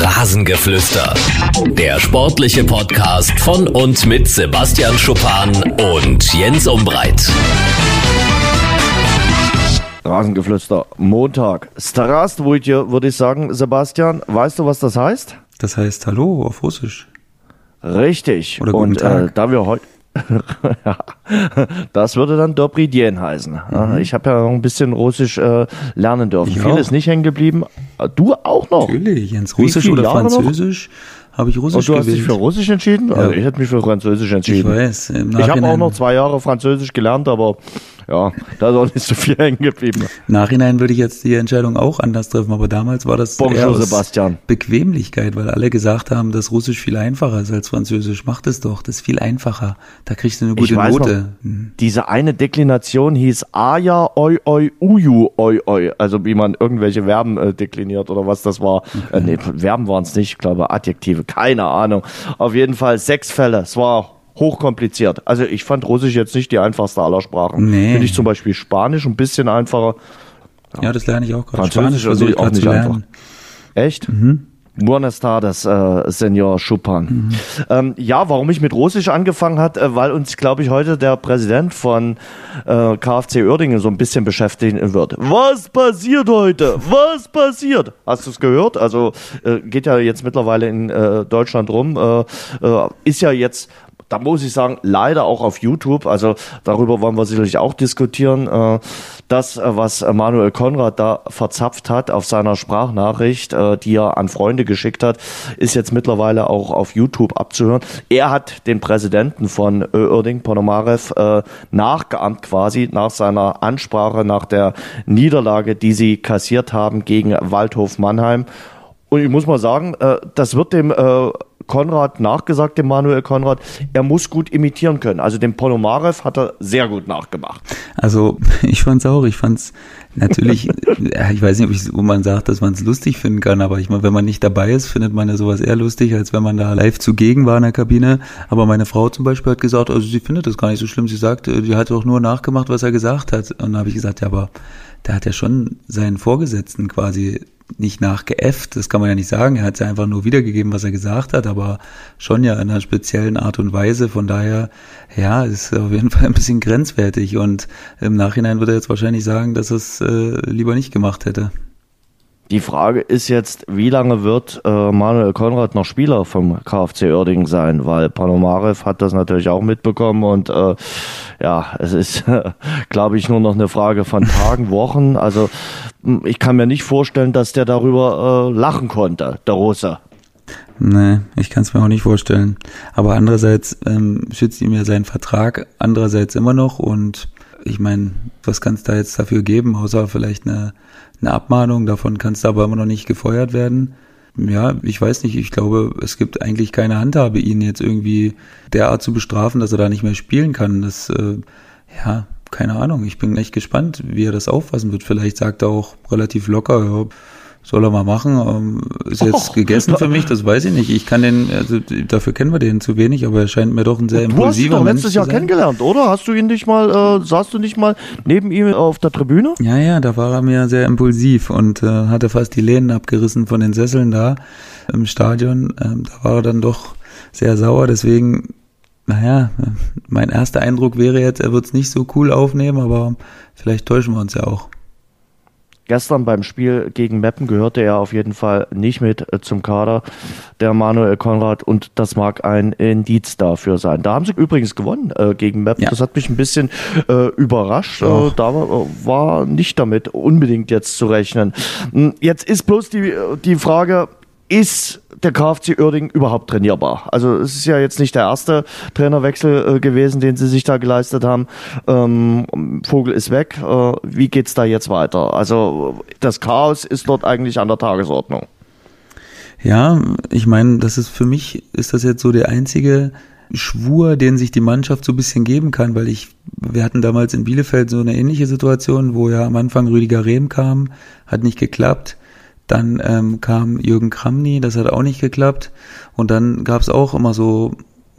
Rasengeflüster. Der sportliche Podcast von und mit Sebastian Schuppan und Jens Umbreit. Rasengeflüster, Montag. Strastwujtje, würde ich sagen. Sebastian, weißt du, was das heißt? Das heißt Hallo auf Russisch. Richtig. Oder guten Und Tag. Äh, da wir heute. ja, das würde dann Dobry Dien heißen. Ja, Ich habe ja noch ein bisschen Russisch äh, lernen dürfen. Ich Viel auch. ist nicht hängen geblieben. Äh, Du auch noch. Natürlich, Jens. Russisch oder Jahre? Französisch habe ich Und Russisch du hast dich gewählt. für Russisch entschieden? Also ich hätte mich für Französisch ich entschieden. weiß. Im Ich habe auch noch zwei Jahre Französisch gelernt, aber ja, da ist auch nicht so viel hängen geblieben. Nachhinein würde ich jetzt die Entscheidung auch anders treffen, aber damals war das Bonjour, eher Sebastian. Bequemlichkeit, weil alle gesagt haben, dass Russisch viel einfacher ist als Französisch. Mach das doch, das ist viel einfacher. Da kriegst du eine gute Note. Hm. Diese eine Deklination hieß Aja, oi, oi, uju, oi, oi. Also wie man irgendwelche Verben äh, dekliniert oder was das war. Äh, nee, Verben waren es nicht, ich glaube Adjektive, keine Ahnung. Auf jeden Fall sechs Fälle. Es war hochkompliziert. Also ich fand Russisch jetzt nicht die einfachste aller Sprachen. Nee. Finde ich zum Beispiel Spanisch ein bisschen einfacher. Ja, das lerne ich auch gerade. Französisch Spanisch versuche ich auch nicht einfach. Echt? Buenas tardes, äh, Senor Schupan. Ähm, ja, warum ich mit Russisch angefangen hat, äh, weil uns, glaube ich, heute der Präsident von äh, KfC Uerdingen so ein bisschen beschäftigen wird. Was passiert heute? Was passiert? Hast du es gehört? Also äh, geht ja jetzt mittlerweile in äh, Deutschland rum. Äh, äh, ist ja jetzt da muss ich sagen, leider auch auf YouTube, also darüber wollen wir sicherlich auch diskutieren, äh, das, äh, was Manuel Konrad da verzapft hat auf seiner Sprachnachricht, äh, die er an Freunde geschickt hat, ist jetzt mittlerweile auch auf YouTube abzuhören. Er hat den Präsidenten von Örding, Ponomarev, äh, nachgeahmt quasi nach seiner Ansprache nach der Niederlage, die sie kassiert haben gegen Waldhof Mannheim. Und ich muss mal sagen, äh, das wird dem äh, Konrad nachgesagt, dem Manuel Konrad, er muss gut imitieren können. Also dem Ponomarev hat er sehr gut nachgemacht. Also ich fand's auch. Ich fand's natürlich, ich weiß nicht, ob, ich, ob man sagt, dass man es lustig finden kann, aber ich meine, wenn man nicht dabei ist, findet man ja sowas eher lustig, als wenn man da live zugegen war in der Kabine. Aber meine Frau zum Beispiel hat gesagt, also sie findet das gar nicht so schlimm. Sie sagt, äh, die hat doch nur nachgemacht, was er gesagt hat. Und da habe ich gesagt, ja, aber der hat ja schon seinen Vorgesetzten quasi nicht nachgeäfft, das kann man ja nicht sagen. Er hat ja einfach nur wiedergegeben, was er gesagt hat, aber schon ja in einer speziellen Art und Weise. Von daher, ja, ist auf jeden Fall ein bisschen grenzwertig. Und im Nachhinein wird er jetzt wahrscheinlich sagen, dass er es äh, lieber nicht gemacht hätte. Die Frage ist jetzt, wie lange wird äh, Manuel Konrad noch Spieler vom KfC Oerding sein? Weil Panomarev hat das natürlich auch mitbekommen und äh, ja, es ist, glaube ich, nur noch eine Frage von Tagen, Wochen. Also ich kann mir nicht vorstellen, dass der darüber äh, lachen konnte, der Russe. Nee, ich kann es mir auch nicht vorstellen. Aber andererseits ähm, schützt ihm ja sein Vertrag, andererseits immer noch. Und ich meine, was kann es da jetzt dafür geben, außer vielleicht eine, eine Abmahnung? Davon kannst du aber immer noch nicht gefeuert werden. Ja, ich weiß nicht. Ich glaube, es gibt eigentlich keine Handhabe, ihn jetzt irgendwie derart zu bestrafen, dass er da nicht mehr spielen kann. Das, äh, ja, keine Ahnung. Ich bin echt gespannt, wie er das auffassen wird. Vielleicht sagt er auch relativ locker, ja, soll er mal machen. Ähm, ist jetzt Och. gegessen für mich, das weiß ich nicht. Ich kann den, also dafür kennen wir den zu wenig, aber er scheint mir doch ein sehr Du hast ihn impulsiver doch Mensch letztes Jahr kennengelernt, oder? Hast du ihn nicht mal, äh, saßt du nicht mal neben ihm auf der Tribüne? Ja, ja, da war er mir sehr impulsiv und äh, hatte fast die Lehnen abgerissen von den Sesseln da im Stadion. Ähm, da war er dann doch sehr sauer, deswegen, naja, mein erster Eindruck wäre jetzt, er wird es nicht so cool aufnehmen, aber vielleicht täuschen wir uns ja auch. Gestern beim Spiel gegen Meppen gehörte er auf jeden Fall nicht mit äh, zum Kader der Manuel Konrad und das mag ein Indiz dafür sein. Da haben sie übrigens gewonnen äh, gegen Meppen. Ja. Das hat mich ein bisschen äh, überrascht. Äh, Doch. da war, nicht damit unbedingt jetzt zu rechnen. Hm, Jetzt ist bloß die, die Frage, ist der KfC Uerdingen überhaupt trainierbar? Also es ist ja jetzt nicht der erste Trainerwechsel äh, gewesen, den sie sich da geleistet haben. Ähm, Vogel ist weg. Äh, wie geht's da jetzt weiter? Also das Chaos ist dort eigentlich an der Tagesordnung. Ja, ich meine, das ist für mich, ist das jetzt so der einzige Schwur, den sich die Mannschaft so ein bisschen geben kann, weil ich, wir hatten damals in Bielefeld so eine ähnliche Situation, wo ja am Anfang Rüdiger Rehm kam, hat nicht geklappt. Dann ähm, kam Jürgen Kramny, das hat auch nicht geklappt. Und dann gab es auch immer so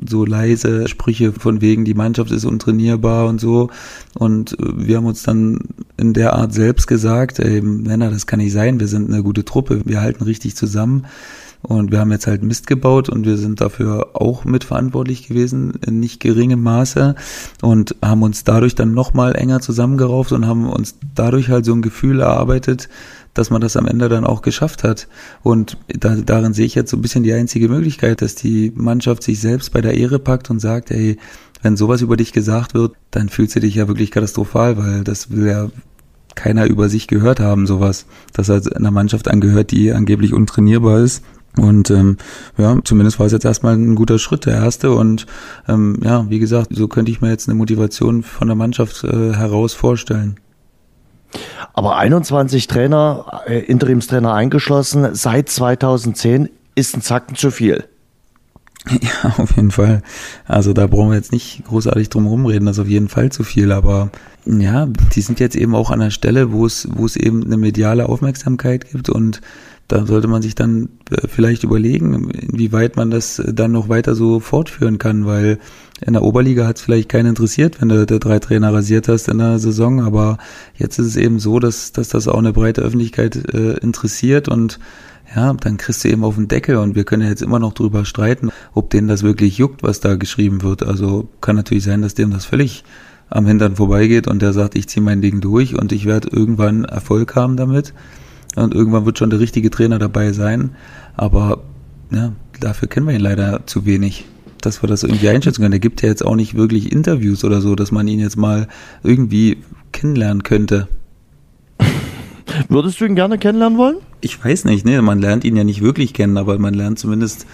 so leise Sprüche von wegen, die Mannschaft ist untrainierbar und so. Und äh, wir haben uns dann in der Art selbst gesagt, ey, Männer, das kann nicht sein, wir sind eine gute Truppe, wir halten richtig zusammen. Und wir haben jetzt halt Mist gebaut und wir sind dafür auch mitverantwortlich gewesen, in nicht geringem Maße und haben uns dadurch dann nochmal enger zusammengerauft und haben uns dadurch halt so ein Gefühl erarbeitet, dass man das am Ende dann auch geschafft hat. Und da, darin sehe ich jetzt so ein bisschen die einzige Möglichkeit, dass die Mannschaft sich selbst bei der Ehre packt und sagt, ey, wenn sowas über dich gesagt wird, dann fühlst du dich ja wirklich katastrophal, weil das will ja keiner über sich gehört haben, sowas, dass er einer Mannschaft angehört, die angeblich untrainierbar ist. Und ähm, ja, zumindest war es jetzt erstmal ein guter Schritt, der erste. Und ähm, ja, wie gesagt, so könnte ich mir jetzt eine Motivation von der Mannschaft äh, heraus vorstellen. Aber 21 Trainer, äh, Interimstrainer eingeschlossen, seit 2010 ist ein Zacken zu viel. Ja, auf jeden Fall. Also da brauchen wir jetzt nicht großartig drum rumreden, das ist auf jeden Fall zu viel, aber ja, die sind jetzt eben auch an der Stelle, wo es, wo es eben eine mediale Aufmerksamkeit gibt und da sollte man sich dann äh, vielleicht überlegen, inwieweit man das dann noch weiter so fortführen kann, weil in der Oberliga hat es vielleicht keinen interessiert, wenn du, du drei Trainer rasiert hast in der Saison, aber jetzt ist es eben so, dass, dass das auch eine breite Öffentlichkeit äh, interessiert. Und ja, dann kriegst du eben auf den Deckel. Und wir können ja jetzt immer noch drüber streiten, ob denen das wirklich juckt, was da geschrieben wird. Also kann natürlich sein, dass dem das völlig am Hintern vorbeigeht und der sagt, ich ziehe mein Ding durch und ich werde irgendwann Erfolg haben damit und irgendwann wird schon der richtige Trainer dabei sein. Aber ja, dafür kennen wir ihn leider zu wenig, dass wir das irgendwie einschätzen können. Er gibt ja jetzt auch nicht wirklich Interviews oder so, dass man ihn jetzt mal irgendwie kennenlernen könnte. Würdest du ihn gerne kennenlernen wollen? Ich weiß nicht, ne? Man lernt ihn ja nicht wirklich kennen, aber man lernt zumindest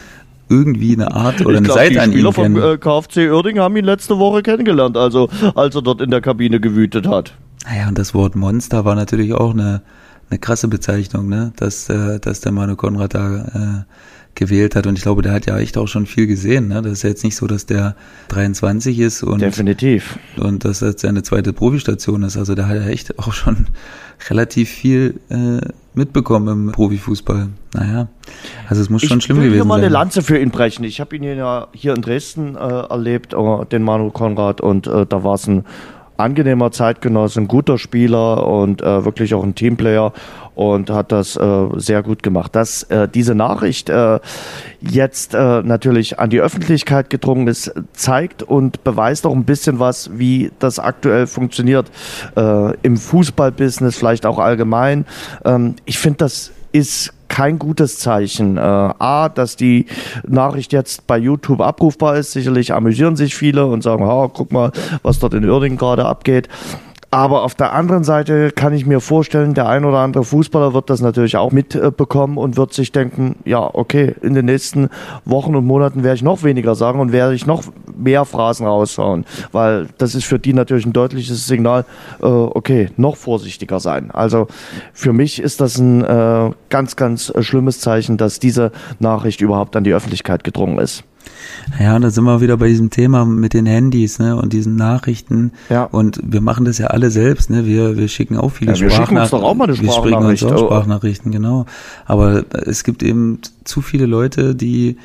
irgendwie eine Art oder ich eine glaub, Seite an ihm kennen. Die Spieler vom äh, KFC Oerding haben ihn letzte Woche kennengelernt, also als er dort in der Kabine gewütet hat. Naja, und das Wort Monster war natürlich auch eine, eine krasse Bezeichnung, ne? Dass, äh, dass der Manu Konrad da äh, gewählt hat. Und ich glaube, der hat ja echt auch schon viel gesehen. Ne? Das ist jetzt nicht so, dass der 23 ist und definitiv und dass das seine zweite Profistation ist. Also der hat ja echt auch schon relativ viel äh, mitbekommen im Profifußball. Naja, also es muss schon schlimm gewesen sein. Ich will hier mal eine Lanze für ihn brechen. Ich habe ihn ja hier in Dresden äh, erlebt, äh, den Manu Konrad, und äh, da war es ein angenehmer Zeitgenosse, ein guter Spieler und äh, wirklich auch ein Teamplayer und hat das äh, sehr gut gemacht. Dass äh, diese Nachricht äh, jetzt äh, natürlich an die Öffentlichkeit gedrungen ist, zeigt und beweist auch ein bisschen was, wie das aktuell funktioniert äh, im Fußballbusiness, vielleicht auch allgemein. Ähm, ich finde, das ist kein gutes Zeichen. Äh, A, dass die Nachricht jetzt bei YouTube abrufbar ist. Sicherlich amüsieren sich viele und sagen, ha, guck mal, was dort in Uerdingen gerade abgeht. Aber auf der anderen Seite kann ich mir vorstellen, der ein oder andere Fußballer wird das natürlich auch mitbekommen und wird sich denken, ja, okay, in den nächsten Wochen und Monaten werde ich noch weniger sagen und werde ich noch mehr Phrasen raushauen, weil das ist für die natürlich ein deutliches Signal, äh, okay, noch vorsichtiger sein. Also für mich ist das ein äh, ganz, ganz schlimmes Zeichen, dass diese Nachricht überhaupt an die Öffentlichkeit gedrungen ist. Ja, da sind wir wieder bei diesem Thema mit den Handys, ne, und diesen Nachrichten. Ja. Und wir machen das ja alle selbst, ne. Wir, wir schicken auch viele ja, wir Sprachnachrichten. Wir schicken uns doch auch mal eine Sprachnachricht. Wir uns auch Sprachnachrichten, genau. Aber es gibt eben zu viele Leute, die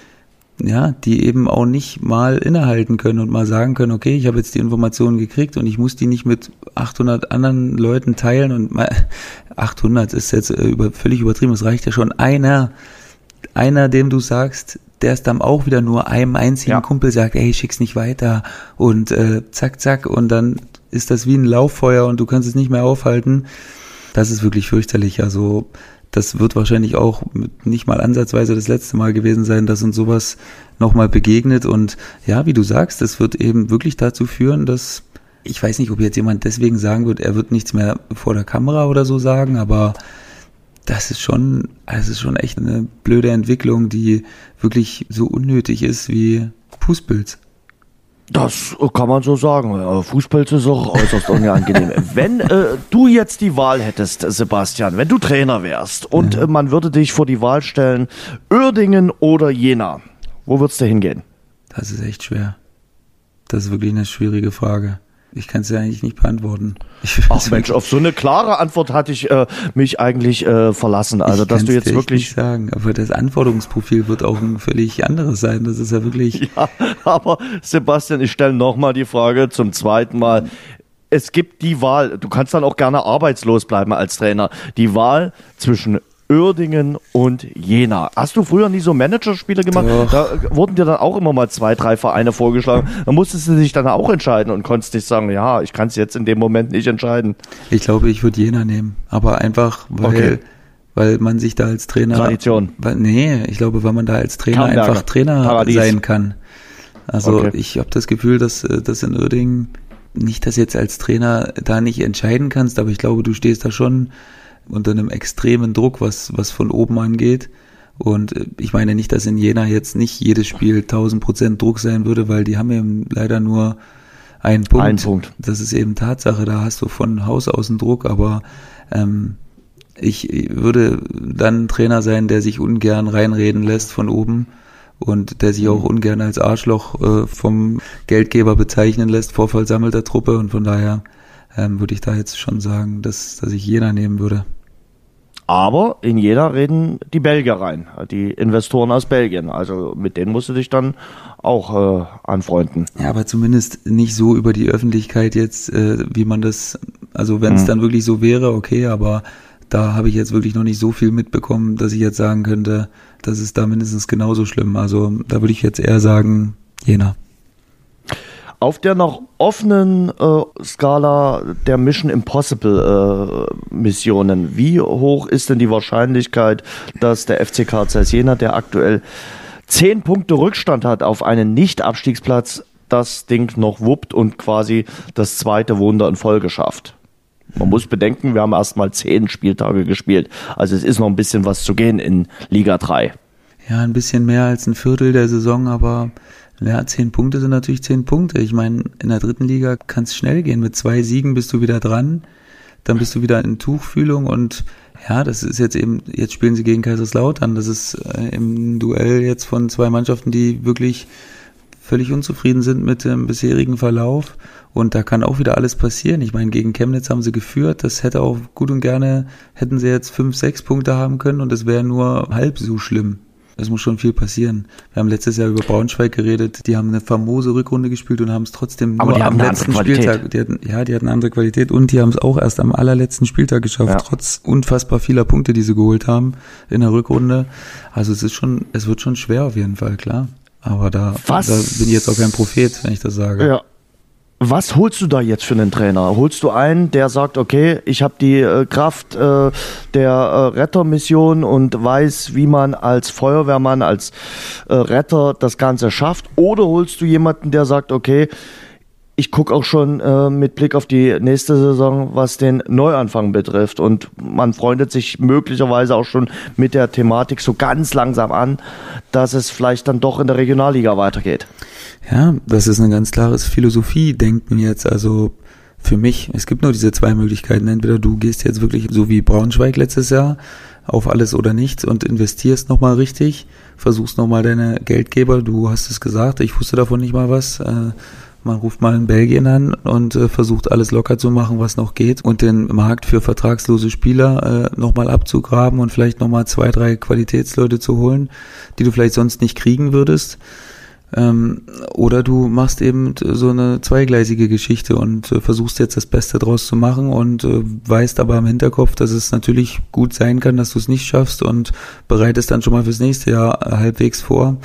ja, die eben auch nicht mal innehalten können und mal sagen können, okay, ich habe jetzt die Informationen gekriegt und ich muss die nicht mit 800 anderen Leuten teilen und mal 800 ist jetzt äh, über, völlig übertrieben, es reicht ja schon einer, einer, dem du sagst, der es dann auch wieder nur einem einzigen ja. Kumpel sagt, ey, schick's nicht weiter und äh, zack, zack und dann ist das wie ein Lauffeuer und du kannst es nicht mehr aufhalten. Das ist wirklich fürchterlich. Also das wird wahrscheinlich auch nicht mal ansatzweise das letzte Mal gewesen sein, dass uns sowas nochmal begegnet. Und ja, wie du sagst, es wird eben wirklich dazu führen, dass ich weiß nicht, ob jetzt jemand deswegen sagen wird, er wird nichts mehr vor der Kamera oder so sagen, aber das ist schon, das ist schon echt eine blöde Entwicklung, die wirklich so unnötig ist wie Fußpilz. Das kann man so sagen. Fußpilz ist auch äußerst unangenehm. wenn äh, du jetzt die Wahl hättest, Sebastian, wenn du Trainer wärst und ja. äh, man würde dich vor die Wahl stellen, Uerdingen oder Jena, wo würdest du hingehen? Das ist echt schwer. Das ist wirklich eine schwierige Frage. Ich kann es ja eigentlich nicht beantworten. Ich Ach Mensch, auf so eine klare Antwort hatte ich äh, mich eigentlich äh, verlassen. Also, dass du jetzt wirklich. Nicht sagen, aber das Anforderungsprofil wird auch ein völlig anderes sein. Das ist ja wirklich. Ja, aber Sebastian, ich stelle nochmal die Frage zum zweiten Mal. Es gibt die Wahl, du kannst dann auch gerne arbeitslos bleiben als Trainer. Die Wahl zwischen Uerdingen und Jena. Hast du früher nie so Managerspiele gemacht? Doch. Da wurden dir dann auch immer mal zwei, drei Vereine vorgeschlagen. Da musstest du dich dann auch entscheiden und konntest nicht sagen, ja, ich kann es jetzt in dem Moment nicht entscheiden. Ich glaube, ich würde Jena nehmen. Aber einfach, weil, Okay. weil man sich da als Trainer. Tradition. Weil, nee, ich glaube, weil man da als Trainer Kamberger. einfach Trainer Paradies. sein kann. Also Okay. ich habe das Gefühl, dass äh, das in Uerdingen nicht, dass jetzt als Trainer da nicht entscheiden kannst, aber ich glaube, du stehst da schon unter einem extremen Druck, was, was von oben angeht. Und äh, ich meine nicht, dass in Jena jetzt nicht jedes Spiel 1000 Prozent Druck sein würde, weil die haben eben leider nur einen Punkt. Einen Punkt. Das ist eben Tatsache, da hast du von Haus aus einen Druck, aber ähm, ich würde dann ein Trainer sein, der sich ungern reinreden lässt von oben und der sich auch ungern als Arschloch äh, vom Geldgeber bezeichnen lässt vor versammelter Truppe und von daher ähm, würde ich da jetzt schon sagen, dass, dass ich Jena nehmen würde. Aber in Jena reden die Belgier rein, die Investoren aus Belgien. Also mit denen musst du dich dann auch äh, anfreunden. Ja, aber zumindest nicht so über die Öffentlichkeit jetzt, äh, wie man das, also wenn es Mhm. dann wirklich so wäre, okay, aber da habe ich jetzt wirklich noch nicht so viel mitbekommen, dass ich jetzt sagen könnte, das ist da mindestens genauso schlimm. Also da würde ich jetzt eher sagen, Jena. Auf der noch offenen äh, Skala der Mission Impossible äh, Missionen, wie hoch ist denn die Wahrscheinlichkeit, dass der FC Karl Zeiss Jena, der aktuell zehn Punkte Rückstand hat auf einen Nicht-Abstiegsplatz, das Ding noch wuppt und quasi das zweite Wunder in Folge schafft? Man muss bedenken, wir haben erst mal zehn Spieltage gespielt. Also es ist noch ein bisschen was zu gehen in Liga 3. Ja, ein bisschen mehr als ein Viertel der Saison, aber ja, zehn Punkte sind natürlich zehn Punkte. Ich meine, in der dritten Liga kann es schnell gehen. Mit zwei Siegen bist du wieder dran, dann bist du wieder in Tuchfühlung und ja, das ist jetzt eben, jetzt spielen sie gegen Kaiserslautern. Das ist äh, im Duell jetzt von zwei Mannschaften, die wirklich völlig unzufrieden sind mit dem bisherigen Verlauf. Und da kann auch wieder alles passieren. Ich meine, gegen Chemnitz haben sie geführt. Das hätte auch gut und gerne, hätten sie jetzt fünf, sechs Punkte haben können und es wäre nur halb so schlimm. Es muss schon viel passieren. Wir haben letztes Jahr über Braunschweig geredet. Die haben eine famose Rückrunde gespielt und haben es trotzdem Aber nur am letzten. Spieltag. Die hatten, ja, die hatten eine andere Qualität und die haben es auch erst am allerletzten Spieltag geschafft, Ja. trotz unfassbar vieler Punkte, die sie geholt haben in der Rückrunde. Also es ist schon, es wird schon schwer auf jeden Fall, klar. Aber da, da bin ich jetzt auch kein Prophet, wenn ich das sage. Ja. Was holst du da jetzt für einen Trainer? Holst du einen, der sagt, okay, ich habe die äh, Kraft äh, der äh, Rettermission und weiß, wie man als Feuerwehrmann, als äh, Retter das Ganze schafft? Oder holst du jemanden, der sagt, okay, ich gucke auch schon äh, mit Blick auf die nächste Saison, was den Neuanfang betrifft. Und man freundet sich möglicherweise auch schon mit der Thematik so ganz langsam an, dass es vielleicht dann doch in der Regionalliga weitergeht. Ja, das ist ein ganz klares Philosophie-Denken jetzt. Also für mich, es gibt nur diese zwei Möglichkeiten. Entweder du gehst jetzt wirklich so wie Braunschweig letztes Jahr auf alles oder nichts und investierst nochmal richtig, versuchst nochmal deine Geldgeber, du hast es gesagt, ich wusste davon nicht mal was. Äh, man ruft mal in Belgien an und äh, versucht alles locker zu machen, was noch geht und den Markt für vertragslose Spieler äh, nochmal abzugraben und vielleicht nochmal zwei, drei Qualitätsleute zu holen, die du vielleicht sonst nicht kriegen würdest. Ähm, oder du machst eben so eine zweigleisige Geschichte und äh, versuchst jetzt das Beste draus zu machen und äh, weißt aber im Hinterkopf, dass es natürlich gut sein kann, dass du es nicht schaffst und bereitest dann schon mal fürs nächste Jahr halbwegs vor.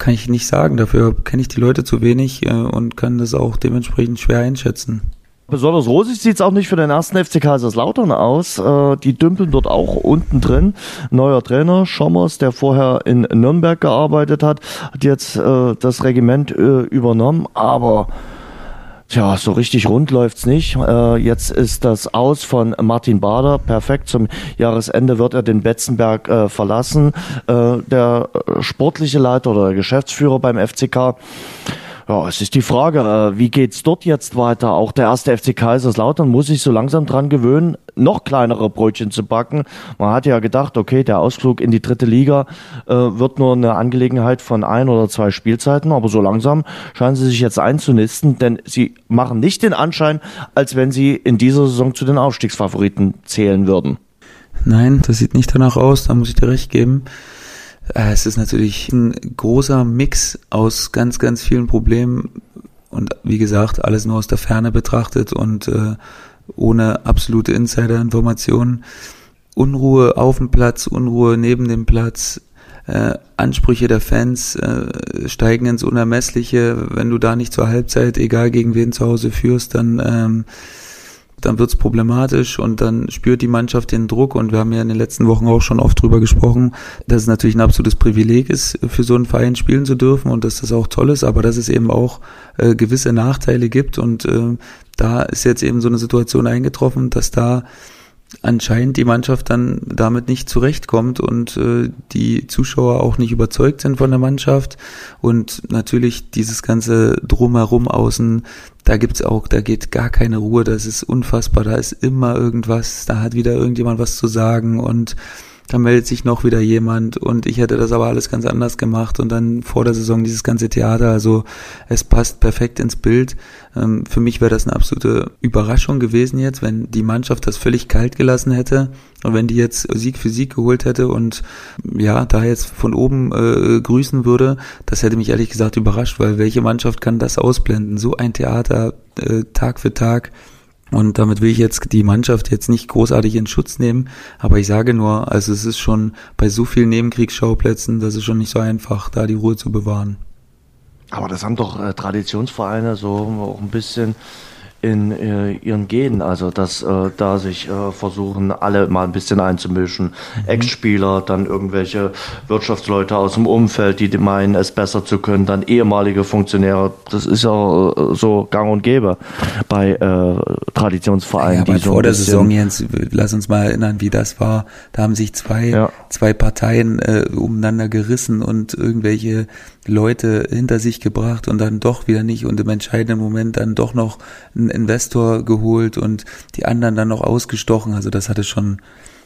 Kann ich nicht sagen, dafür kenne ich die Leute zu wenig äh, und kann das auch dementsprechend schwer einschätzen. Besonders rosig sieht's auch nicht für den ersten FC Kaiserslautern aus. Äh, die dümpeln dort auch unten drin. Neuer Trainer, Schommers, der vorher in Nürnberg gearbeitet hat, hat jetzt äh, das Regiment äh, übernommen. Aber Tja, so richtig rund läuft's nicht. Äh, jetzt ist das Aus von Martin Bader. Perfekt. Zum Jahresende wird er den Betzenberg äh, verlassen. Äh, der äh, sportliche Leiter oder der Geschäftsführer beim FCK. Ja, es ist die Frage, äh, wie geht's dort jetzt weiter? Auch der erste FC Kaiserslautern muss sich so langsam dran gewöhnen, noch kleinere Brötchen zu backen. Man hat ja gedacht, okay, der Ausflug in die dritte Liga äh, wird nur eine Angelegenheit von ein oder zwei Spielzeiten, aber so langsam scheinen sie sich jetzt einzunisten, denn sie machen nicht den Anschein, als wenn sie in dieser Saison zu den Aufstiegsfavoriten zählen würden. Nein, das sieht nicht danach aus, da muss ich dir recht geben. Äh, Es ist natürlich ein großer Mix aus ganz, ganz vielen Problemen und wie gesagt, alles nur aus der Ferne betrachtet und äh, ohne absolute Insider-Informationen. Unruhe auf dem Platz, Unruhe neben dem Platz, äh, Ansprüche der Fans äh, steigen ins Unermessliche. Wenn du da nicht zur Halbzeit, egal gegen wen zu Hause führst, dann ähm, dann wird's problematisch und dann spürt die Mannschaft den Druck und wir haben ja in den letzten Wochen auch schon oft drüber gesprochen, dass es natürlich ein absolutes Privileg ist, für so einen Verein spielen zu dürfen und dass das auch toll ist, aber dass es eben auch äh, gewisse Nachteile gibt und äh, da ist jetzt eben so eine Situation eingetroffen, dass da anscheinend die Mannschaft dann damit nicht zurechtkommt und äh, die Zuschauer auch nicht überzeugt sind von der Mannschaft. Und natürlich dieses ganze drumherum außen, da gibt's auch, da geht gar keine Ruhe, das ist unfassbar, da ist immer irgendwas, da hat wieder irgendjemand was zu sagen und dann meldet sich noch wieder jemand und ich hätte das aber alles ganz anders gemacht und dann vor der Saison dieses ganze Theater, also es passt perfekt ins Bild. Ähm, für mich wäre das eine absolute Überraschung gewesen jetzt, wenn die Mannschaft das völlig kalt gelassen hätte und wenn die jetzt Sieg für Sieg geholt hätte und ja, da jetzt von oben äh, grüßen würde, das hätte mich ehrlich gesagt überrascht, weil welche Mannschaft kann das ausblenden? So ein Theater äh, Tag für Tag und damit will ich jetzt die Mannschaft jetzt nicht großartig in Schutz nehmen, aber ich sage nur, also es ist schon bei so vielen Nebenkriegsschauplätzen, das ist schon nicht so einfach, da die Ruhe zu bewahren. Aber das haben doch äh, Traditionsvereine so auch ein bisschen in äh, ihren Genen, also dass äh, da sich äh, versuchen, alle mal ein bisschen einzumischen. Mhm. Ex-Spieler, dann irgendwelche Wirtschaftsleute aus dem Umfeld, die meinen, es besser zu können, dann ehemalige Funktionäre. Das ist ja äh, so gang und gäbe bei äh, Traditionsvereinen. Ja, die so vor der Saison, Jens, lass uns mal erinnern, wie das war. Da haben sich zwei, ja. zwei Parteien äh, umeinander gerissen und irgendwelche Leute hinter sich gebracht und dann doch wieder nicht und im entscheidenden Moment dann doch noch einen Investor geholt und die anderen dann noch ausgestochen. Also das hatte schon,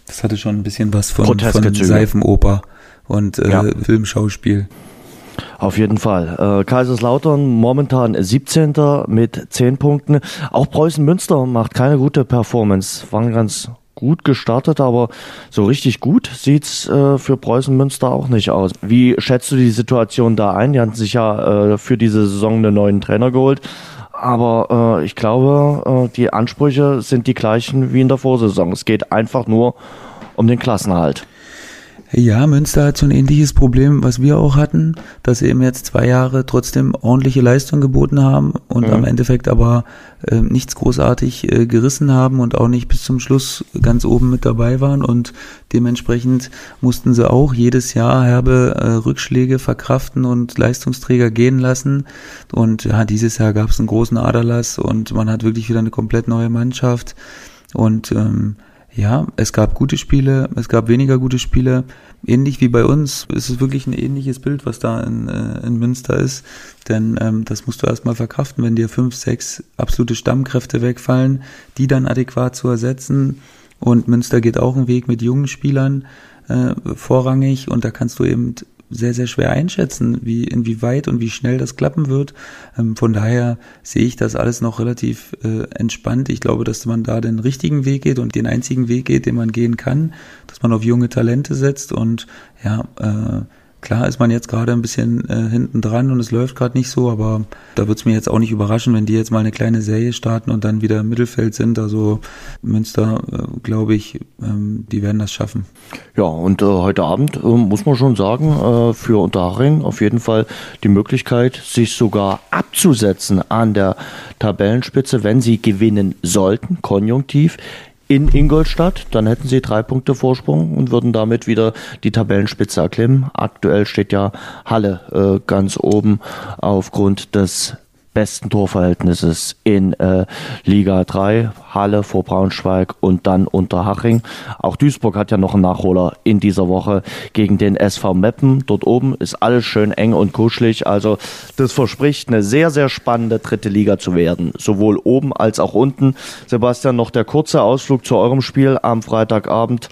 das hatte schon ein bisschen was von, von Seifenoper und äh, ja. Filmschauspiel. Auf jeden Fall. Äh, Kaiserslautern momentan 17. mit 10 Punkten. Auch Preußen Münster macht keine gute Performance. Waren ganz gut gestartet, aber so richtig gut sieht's äh, für Preußen Münster auch nicht aus. Wie schätzt du die Situation da ein? Die hatten sich ja äh, für diese Saison einen neuen Trainer geholt. Aber äh, ich glaube, äh, die Ansprüche sind die gleichen wie in der Vorsaison. Es geht einfach nur um den Klassenhalt. Ja, Münster hat so ein ähnliches Problem, was wir auch hatten, dass sie eben jetzt zwei Jahre trotzdem ordentliche Leistung geboten haben und mhm. am Endeffekt aber äh, nichts großartig äh, gerissen haben und auch nicht bis zum Schluss ganz oben mit dabei waren und dementsprechend mussten sie auch jedes Jahr herbe äh, Rückschläge verkraften und Leistungsträger gehen lassen und ja, dieses Jahr gab es einen großen Aderlass und man hat wirklich wieder eine komplett neue Mannschaft und ähm, ja, es gab gute Spiele, es gab weniger gute Spiele. Ähnlich wie bei uns ist es wirklich ein ähnliches Bild, was da in, äh, in Münster ist. Denn ähm, das musst du erstmal verkraften, wenn dir fünf, sechs absolute Stammkräfte wegfallen, die dann adäquat zu ersetzen. Und Münster geht auch einen Weg mit jungen Spielern äh, vorrangig und da kannst du eben sehr, sehr schwer einschätzen, wie, inwieweit und wie schnell das klappen wird. Ähm, von daher sehe ich das alles noch relativ äh, entspannt. Ich glaube, dass man da den richtigen Weg geht und den einzigen Weg geht, den man gehen kann, dass man auf junge Talente setzt und ja, äh, Klar ist man jetzt gerade ein bisschen äh, hinten dran und es läuft gerade nicht so, aber da wird es mir jetzt auch nicht überraschen, wenn die jetzt mal eine kleine Serie starten und dann wieder im Mittelfeld sind. Also Münster, äh, glaube ich, ähm, die werden das schaffen. Ja, und äh, heute Abend äh, muss man schon sagen, äh, für Unterhaching auf jeden Fall die Möglichkeit, sich sogar abzusetzen an der Tabellenspitze, wenn sie gewinnen sollten, konjunktiv in Ingolstadt, dann hätten sie drei Punkte Vorsprung und würden damit wieder die Tabellenspitze erklimmen. Aktuell steht ja Halle äh, ganz oben aufgrund des besten Torverhältnisses in äh, Liga 3. Halle vor Braunschweig und dann Unterhaching. Auch Duisburg hat ja noch einen Nachholer in dieser Woche gegen den SV Meppen. Dort oben ist alles schön eng und kuschelig. Also das verspricht eine sehr, sehr spannende dritte Liga zu werden. Sowohl oben als auch unten. Sebastian, noch der kurze Ausflug zu eurem Spiel am Freitagabend.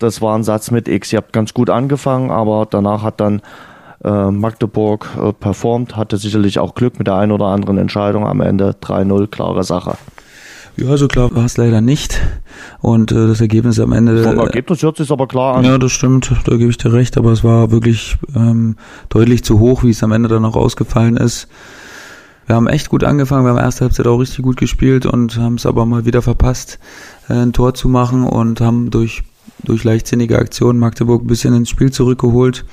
Das war ein Satz mit X. Ihr habt ganz gut angefangen, aber danach hat dann äh, Magdeburg äh, performt, hatte sicherlich auch Glück mit der einen oder anderen Entscheidung am Ende. 3-0, klare Sache. Ja, so klar war es leider nicht. Und äh, das Ergebnis am Ende. Vom Ergebnis hört sich aber klar an. Ja, das stimmt, da gebe ich dir recht, aber es war wirklich ähm, deutlich zu hoch, wie es am Ende dann auch ausgefallen ist. Wir haben echt gut angefangen, wir haben erste Halbzeit auch richtig gut gespielt und haben es aber mal wieder verpasst, äh, ein Tor zu machen und haben durch durch leichtsinnige Aktionen Magdeburg ein bisschen ins Spiel zurückgeholt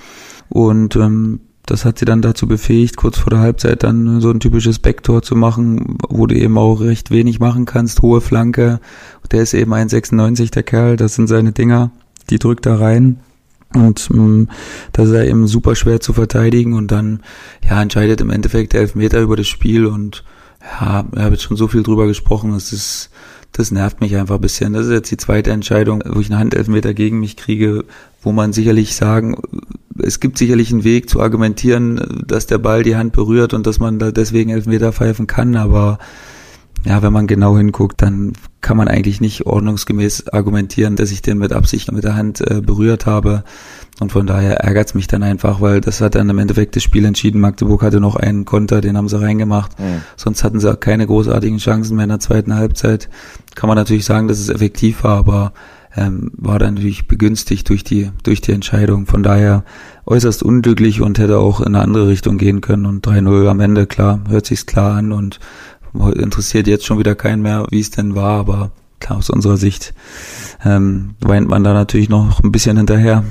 und ähm, das hat sie dann dazu befähigt, kurz vor der Halbzeit dann so ein typisches Backtor zu machen, wo du eben auch recht wenig machen kannst. Hohe Flanke, der ist eben 1,96 der Kerl, das sind seine Dinger, die drückt da rein. Und ähm, das ist ja eben super schwer zu verteidigen. Und dann ja entscheidet im Endeffekt der Elfmeter über das Spiel. Und ja, ich habe jetzt schon so viel drüber gesprochen, es ist das nervt mich einfach ein bisschen. Das ist jetzt die zweite Entscheidung, wo ich einen Handelfmeter gegen mich kriege, wo man sicherlich sagen, es gibt sicherlich einen Weg zu argumentieren, dass der Ball die Hand berührt und dass man da deswegen Elfmeter pfeifen kann, aber ja, wenn man genau hinguckt, dann kann man eigentlich nicht ordnungsgemäß argumentieren, dass ich den mit Absicht mit der Hand äh, berührt habe. Und von daher ärgert es mich dann einfach, weil das hat dann im Endeffekt das Spiel entschieden. Magdeburg hatte noch einen Konter, den haben sie reingemacht. Mhm. Sonst hatten sie auch keine großartigen Chancen mehr in der zweiten Halbzeit. Kann man natürlich sagen, dass es effektiv war, aber ähm, war dann natürlich begünstigt durch die, durch die Entscheidung. Von daher äußerst unglücklich und hätte auch in eine andere Richtung gehen können. Und 3-0 am Ende, klar, hört sich's klar an und interessiert jetzt schon wieder keinen mehr, wie es denn war, aber klar, aus unserer Sicht ähm, weint man da natürlich noch ein bisschen hinterher.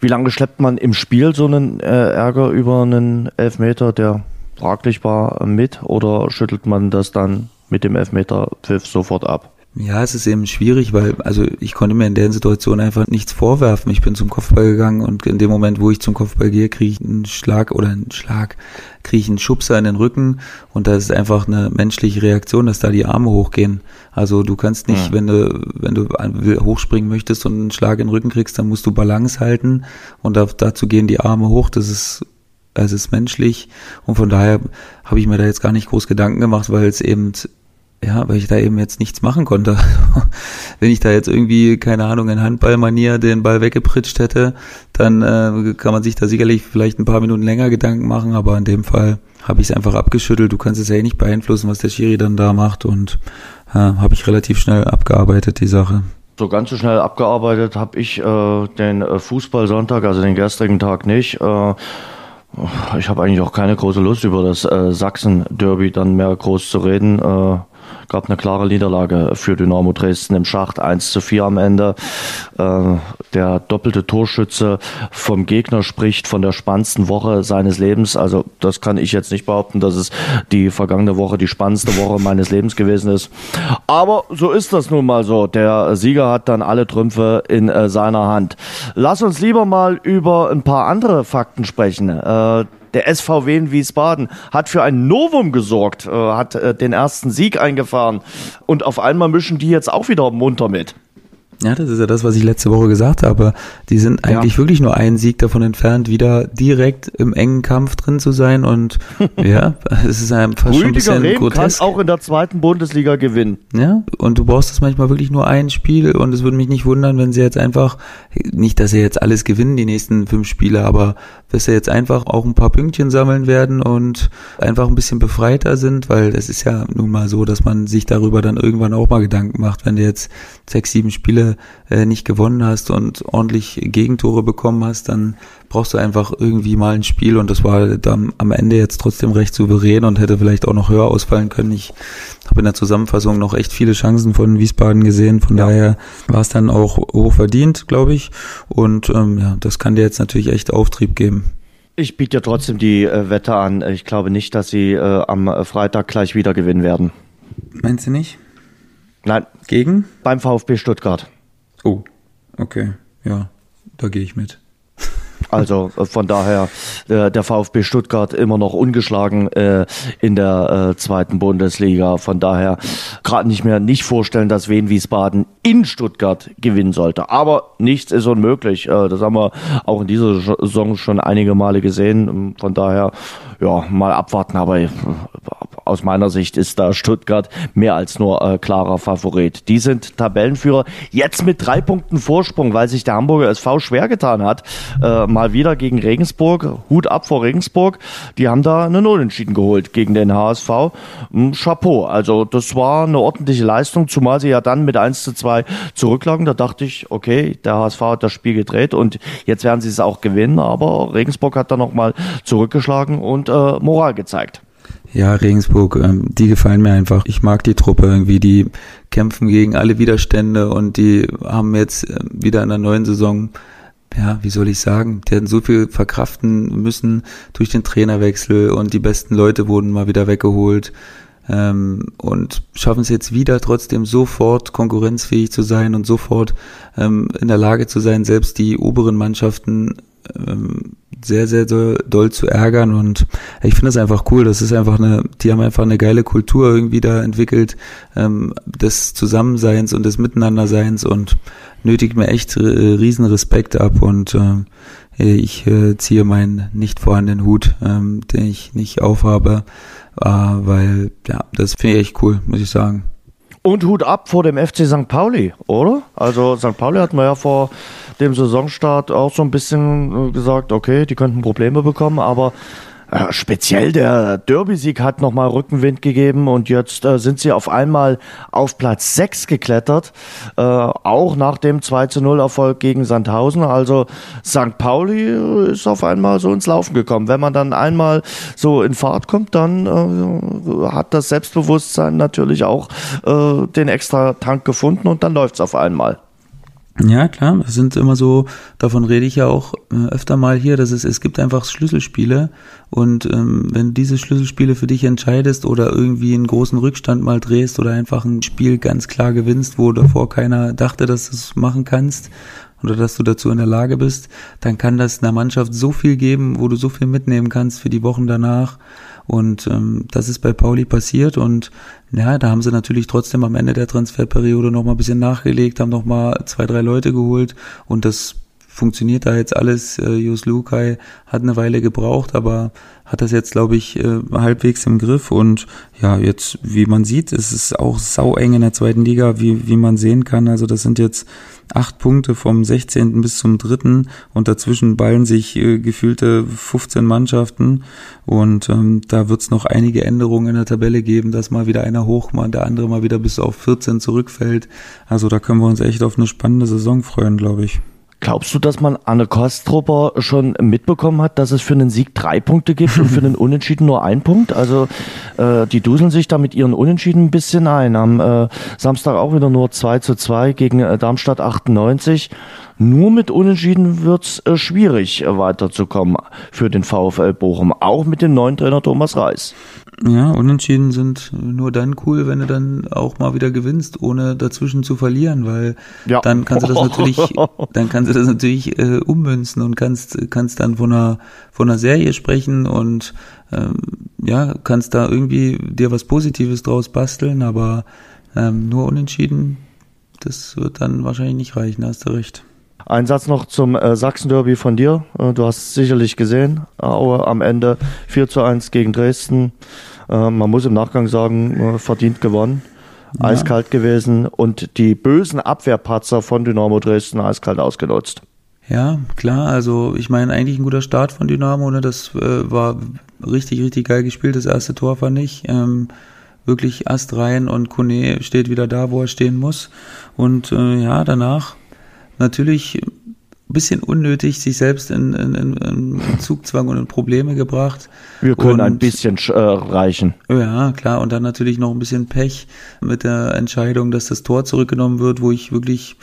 Wie lange schleppt man im Spiel so einen äh, Ärger über einen Elfmeter, der fraglich war, mit oder schüttelt man das dann mit dem Elfmeter-Pfiff sofort ab? Ja, es ist eben schwierig, weil, also ich konnte mir in der Situation einfach nichts vorwerfen. Ich bin zum Kopfball gegangen und in dem Moment, wo ich zum Kopfball gehe, kriege ich einen Schlag oder einen Schlag, kriege ich einen Schubser in den Rücken und das ist einfach eine menschliche Reaktion, dass da die Arme hochgehen. Also du kannst nicht, ja. wenn du, wenn du hochspringen möchtest und einen Schlag in den Rücken kriegst, dann musst du Balance halten und dazu gehen die Arme hoch. Das ist es ist menschlich und von daher habe ich mir da jetzt gar nicht groß Gedanken gemacht, weil es eben ja, weil ich da eben jetzt nichts machen konnte. Wenn ich da jetzt irgendwie, keine Ahnung, in Handballmanier den Ball weggepritscht hätte, dann äh, kann man sich da sicherlich vielleicht ein paar Minuten länger Gedanken machen, aber in dem Fall habe ich es einfach abgeschüttelt. Du kannst es ja eh nicht beeinflussen, was der Schiri dann da macht und äh, habe ich relativ schnell abgearbeitet, die Sache. So ganz so schnell abgearbeitet habe ich äh, den äh, Fußballsonntag, also den gestrigen Tag nicht. Äh, ich habe eigentlich auch keine große Lust über das äh, Sachsen-Derby dann mehr groß zu reden. Gab eine klare Niederlage für Dynamo Dresden im Schacht 1 zu 4 am Ende. Äh, der doppelte Torschütze vom Gegner spricht von der spannendsten Woche seines Lebens. Also das kann ich jetzt nicht behaupten, dass es die vergangene Woche die spannendste Woche meines Lebens gewesen ist. Aber so ist das nun mal so. Der Sieger hat dann alle Trümpfe in äh, seiner Hand. Lass uns lieber mal über ein paar andere Fakten sprechen. Äh, der SVW in Wiesbaden hat für ein Novum gesorgt, äh, hat äh, den ersten Sieg eingefahren und auf einmal mischen die jetzt auch wieder munter mit. Ja, das ist ja das, was ich letzte Woche gesagt habe. Die sind eigentlich ja. wirklich nur einen Sieg davon entfernt, wieder direkt im engen Kampf drin zu sein. Und ja, es ist einfach schon ein bisschen Rehm grotesk. kann auch in der zweiten Bundesliga gewinnen. Ja, und du brauchst das manchmal wirklich nur ein Spiel. Und es würde mich nicht wundern, wenn sie jetzt einfach, nicht, dass sie jetzt alles gewinnen, die nächsten fünf Spiele, aber dass sie jetzt einfach auch ein paar Pünktchen sammeln werden und einfach ein bisschen befreiter sind, weil es ist ja nun mal so, dass man sich darüber dann irgendwann auch mal Gedanken macht, wenn du jetzt sechs, sieben Spiele äh, nicht gewonnen hast und ordentlich Gegentore bekommen hast, dann brauchst du einfach irgendwie mal ein Spiel und das war dann am Ende jetzt trotzdem recht souverän und hätte vielleicht auch noch höher ausfallen können. Ich habe in der Zusammenfassung noch echt viele Chancen von Wiesbaden gesehen, von ja. daher war es dann auch hoch verdient, glaube ich. Und ähm, ja, das kann dir jetzt natürlich echt Auftrieb geben. Ich biete ja trotzdem die äh, Wette an. Ich glaube nicht, dass sie äh, am äh, Freitag gleich wieder gewinnen werden. Meinst du nicht? Nein. Gegen? Beim VfB Stuttgart. Oh, okay. Ja, da gehe ich mit. Also äh, von daher äh, der VfB Stuttgart immer noch ungeschlagen äh, in der zweiten Bundesliga. Von daher gerade nicht mehr nicht vorstellen, dass Wien Wiesbaden in Stuttgart gewinnen sollte. Aber nichts ist unmöglich. Das haben wir auch in dieser Saison schon einige Male gesehen. Von daher ja mal abwarten. Aber aus meiner Sicht ist da Stuttgart mehr als nur äh, klarer Favorit. Die sind Tabellenführer jetzt mit drei Punkten Vorsprung, weil sich der Hamburger SV schwer getan hat. Äh, mal wieder gegen Regensburg. Hut ab vor Regensburg. Die haben da eine Unentschieden geholt gegen den HSV. Hm, Chapeau. Also das war eine ordentliche Leistung, zumal sie ja dann mit 1 zu 2 zurücklagen. Da dachte ich, okay, der HSV hat das Spiel gedreht und jetzt werden sie es auch gewinnen. Aber Regensburg hat da nochmal zurückgeschlagen und äh, Moral gezeigt. Ja, Regensburg, ähm, die gefallen mir einfach. Ich mag die Truppe irgendwie, die kämpfen gegen alle Widerstände und die haben jetzt äh, wieder in der neuen Saison, ja, wie soll ich sagen, die hatten so viel verkraften müssen durch den Trainerwechsel und die besten Leute wurden mal wieder weggeholt ähm, und schaffen es jetzt wieder trotzdem sofort konkurrenzfähig zu sein und sofort ähm, in der Lage zu sein, selbst die oberen Mannschaften ähm, sehr, sehr doll, doll zu ärgern und ich finde das einfach cool. Das ist einfach eine, die haben einfach eine geile Kultur irgendwie da entwickelt, ähm, des Zusammenseins und des Miteinanderseins und nötigt mir echt äh, riesen Respekt ab und äh, ich äh, ziehe meinen nicht vorhandenen Hut, ähm, den ich nicht aufhabe, äh, weil ja, das finde ich echt cool, muss ich sagen. Und Hut ab vor dem FC St. Pauli, oder? Also St. Pauli hat man ja vor dem Saisonstart auch so ein bisschen äh, gesagt, okay, die könnten Probleme bekommen, aber äh, speziell der Derby-Sieg hat nochmal Rückenwind gegeben und jetzt äh, sind sie auf einmal auf Platz 6 geklettert, äh, auch nach dem 2 zu 0 Erfolg gegen Sandhausen. Also St. Pauli ist auf einmal so ins Laufen gekommen. Wenn man dann einmal so in Fahrt kommt, dann äh, hat das Selbstbewusstsein natürlich auch äh, den extra Tank gefunden und dann läuft's auf einmal. Ja, klar, es sind immer so, davon rede ich ja auch äh, öfter mal hier, dass es, es gibt einfach Schlüsselspiele und ähm, wenn du diese Schlüsselspiele für dich entscheidest oder irgendwie einen großen Rückstand mal drehst oder einfach ein Spiel ganz klar gewinnst, wo davor keiner dachte, dass du es machen kannst oder dass du dazu in der Lage bist, dann kann das einer Mannschaft so viel geben, wo du so viel mitnehmen kannst für die Wochen danach und ähm, das ist bei Pauli passiert und ja, da haben sie natürlich trotzdem am Ende der Transferperiode noch mal ein bisschen nachgelegt, haben noch mal zwei, drei Leute geholt und das funktioniert da jetzt alles. Äh, Jus Lukai hat eine Weile gebraucht, aber hat das jetzt, glaube ich, äh, halbwegs im Griff. Und ja, jetzt, wie man sieht, ist es auch saueng in der zweiten Liga, wie, wie man sehen kann. Also das sind jetzt acht Punkte vom 16. bis zum 3. und dazwischen ballen sich äh, gefühlte 15 Mannschaften. Und ähm, da wird es noch einige Änderungen in der Tabelle geben, dass mal wieder einer hoch, mal der andere mal wieder bis auf 14 zurückfällt. Also da können wir uns echt auf eine spannende Saison freuen, glaube ich. Glaubst du, dass man Anne Kostrupper schon mitbekommen hat, dass es für einen Sieg drei Punkte gibt und für einen Unentschieden nur ein Punkt? Also äh, die duseln sich da mit ihren Unentschieden ein bisschen ein. Am äh, Samstag auch wieder nur 2 zu 2 gegen äh, Darmstadt 98. Nur mit Unentschieden wird's äh, schwierig, äh, weiterzukommen für den VfL Bochum, auch mit dem neuen Trainer Thomas Reis. Ja, Unentschieden sind nur dann cool, wenn du dann auch mal wieder gewinnst, ohne dazwischen zu verlieren, weil ja. dann kannst du das natürlich, dann kannst du das natürlich äh, ummünzen und kannst kannst dann von einer von einer Serie sprechen und ähm, ja kannst da irgendwie dir was Positives draus basteln, aber ähm, nur Unentschieden, das wird dann wahrscheinlich nicht reichen. Hast du recht. Ein Satz noch zum äh, Sachsen-Derby von dir. Äh, du hast sicherlich gesehen, Aue am Ende 4 zu 1 gegen Dresden. Äh, man muss im Nachgang sagen, äh, verdient gewonnen. Ja. Eiskalt gewesen und die bösen Abwehrpatzer von Dynamo Dresden eiskalt ausgenutzt. Ja, klar. Also ich meine, eigentlich ein guter Start von Dynamo. Ne? Das äh, war richtig, richtig geil gespielt. Das erste Tor fand ich. Ähm, wirklich Ast rein und Kone steht wieder da, wo er stehen muss. Und äh, ja, danach natürlich ein bisschen unnötig sich selbst in, in, in, Zugzwang und in Probleme gebracht. Wir können und, ein bisschen äh, reichen. Ja, klar. Und dann natürlich noch ein bisschen Pech mit der Entscheidung, dass das Tor zurückgenommen wird, wo ich wirklich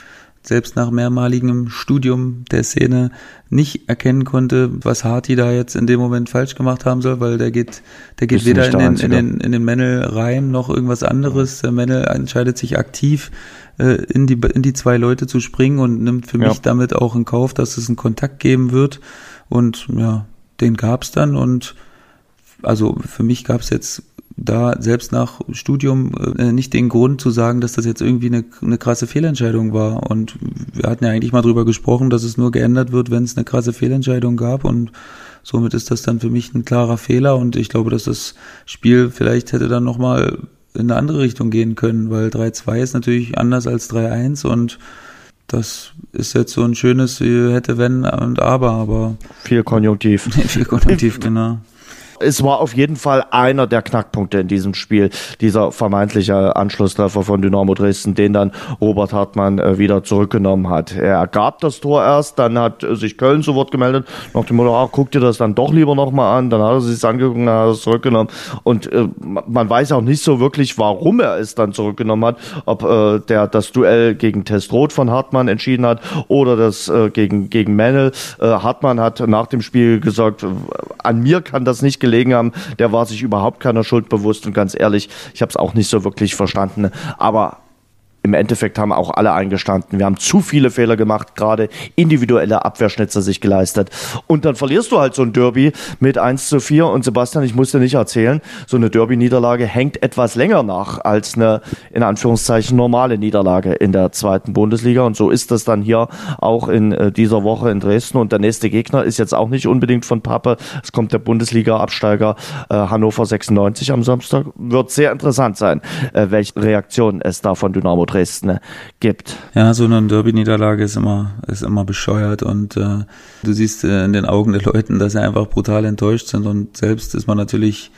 selbst nach mehrmaligem Studium der Szene nicht erkennen konnte, was Harty da jetzt in dem Moment falsch gemacht haben soll, weil der geht, der geht weder in den, in den, in den Männel rein noch irgendwas anderes. Der Männel entscheidet sich aktiv äh, in, die, in die zwei Leute zu springen und nimmt für ja. mich damit auch in Kauf, dass es einen Kontakt geben wird. Und ja, den gab's dann und also für mich gab's jetzt da selbst nach Studium äh, nicht den Grund zu sagen, dass das jetzt irgendwie eine, eine krasse Fehlentscheidung war. Und wir hatten ja eigentlich mal drüber gesprochen, dass es nur geändert wird, wenn es eine krasse Fehlentscheidung gab. Und somit ist das dann für mich ein klarer Fehler. Und ich glaube, dass das Spiel vielleicht hätte dann nochmal in eine andere Richtung gehen können, weil 3-2 ist natürlich anders als 3-1 und das ist jetzt so ein schönes hätte, wenn und aber, aber. Viel Konjunktiv. viel Konjunktiv, genau. Es war auf jeden Fall einer der Knackpunkte in diesem Spiel, dieser vermeintliche Anschlusstreffer von Dynamo Dresden, den dann Robert Hartmann äh, wieder zurückgenommen hat. Er gab das Tor erst, dann hat sich Köln zu Wort gemeldet, nach dem Motto, ach, guck dir das dann doch lieber nochmal an, dann hat er sich angeguckt, dann hat er es zurückgenommen und äh, man weiß auch nicht so wirklich, warum er es dann zurückgenommen hat, ob äh, der das Duell gegen Testroth von Hartmann entschieden hat oder das äh, gegen, gegen Mennel. Äh, Hartmann hat nach dem Spiel gesagt, an mir kann das nicht gelegen haben, der war sich überhaupt keiner Schuld bewusst und ganz ehrlich, ich habe es auch nicht so wirklich verstanden. Aber im Endeffekt haben auch alle eingestanden. Wir haben zu viele Fehler gemacht, gerade individuelle Abwehrschnitzer sich geleistet. Und dann verlierst du halt so ein Derby mit 1 zu 4. Und Sebastian, ich muss dir nicht erzählen, so eine Derby-Niederlage hängt etwas länger nach als eine, in Anführungszeichen, normale Niederlage in der zweiten Bundesliga. Und so ist das dann hier auch in äh, dieser Woche in Dresden. Und der nächste Gegner ist jetzt auch nicht unbedingt von Pappe. Es kommt der Bundesliga-Absteiger äh, Hannover 96 am Samstag. Wird sehr interessant sein, äh, welche Reaktion es da von Dynamo Dresden gibt. Ja, so eine Derby-Niederlage ist immer, ist immer bescheuert und äh, du siehst äh, in den Augen der Leuten, dass sie einfach brutal enttäuscht sind und selbst ist man natürlich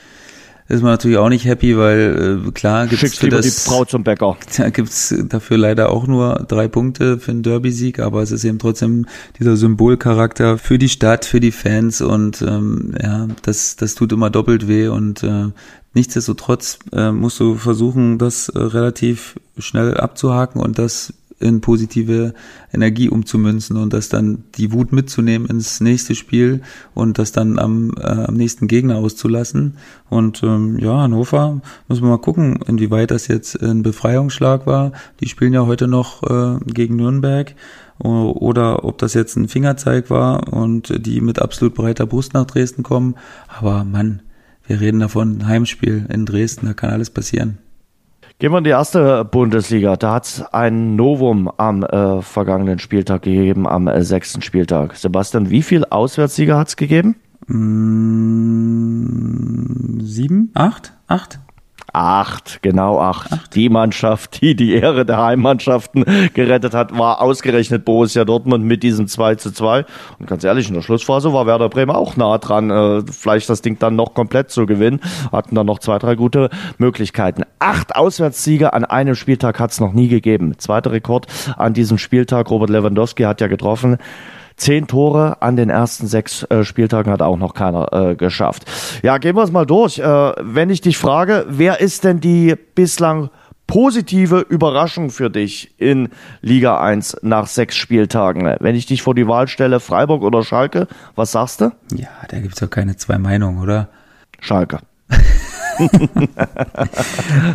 ist man natürlich auch nicht happy, weil äh, klar gibt's Schickst für das, die Frau zum Bäcker. Da gibt's dafür leider auch nur drei Punkte für einen Derby-Sieg, aber es ist eben trotzdem dieser Symbolcharakter für die Stadt, für die Fans und ähm, ja, das, das tut immer doppelt weh und äh, nichtsdestotrotz äh, musst du versuchen, das äh, relativ schnell abzuhaken und das in positive Energie umzumünzen und das dann die Wut mitzunehmen ins nächste Spiel und das dann am, äh, am nächsten Gegner auszulassen. Und ähm, ja, Hannover, muss man mal gucken, inwieweit das jetzt ein Befreiungsschlag war. Die spielen ja heute noch äh, gegen Nürnberg oder ob das jetzt ein Fingerzeig war und die mit absolut breiter Brust nach Dresden kommen. Aber Mann, wir reden davon, Heimspiel in Dresden, da kann alles passieren. Gehen wir in die erste Bundesliga. Da hat es ein Novum am äh, vergangenen Spieltag gegeben, am äh, sechsten Spieltag. Sebastian, wie viel Auswärtssieger hat es gegeben? Mm, sieben? Acht? Acht? Acht, genau acht. acht. Die Mannschaft, die die Ehre der Heimmannschaften gerettet hat, war ausgerechnet Borussia Dortmund mit diesem 2 zu 2. Und ganz ehrlich, in der Schlussphase war Werder Bremen auch nah dran, äh, vielleicht das Ding dann noch komplett zu gewinnen. Hatten dann noch zwei, drei gute Möglichkeiten. Acht Auswärtssiege an einem Spieltag hat es noch nie gegeben. Zweiter Rekord an diesem Spieltag. Robert Lewandowski hat ja getroffen. Zehn Tore an den ersten sechs äh, Spieltagen hat auch noch keiner äh, geschafft. Ja, gehen wir es mal durch. Äh, wenn ich dich frage, wer ist denn die bislang positive Überraschung für dich in Liga 1 nach sechs Spieltagen? Wenn ich dich vor die Wahl stelle, Freiburg oder Schalke, was sagst du? Ja, da gibt's doch keine zwei Meinungen, oder? Schalke.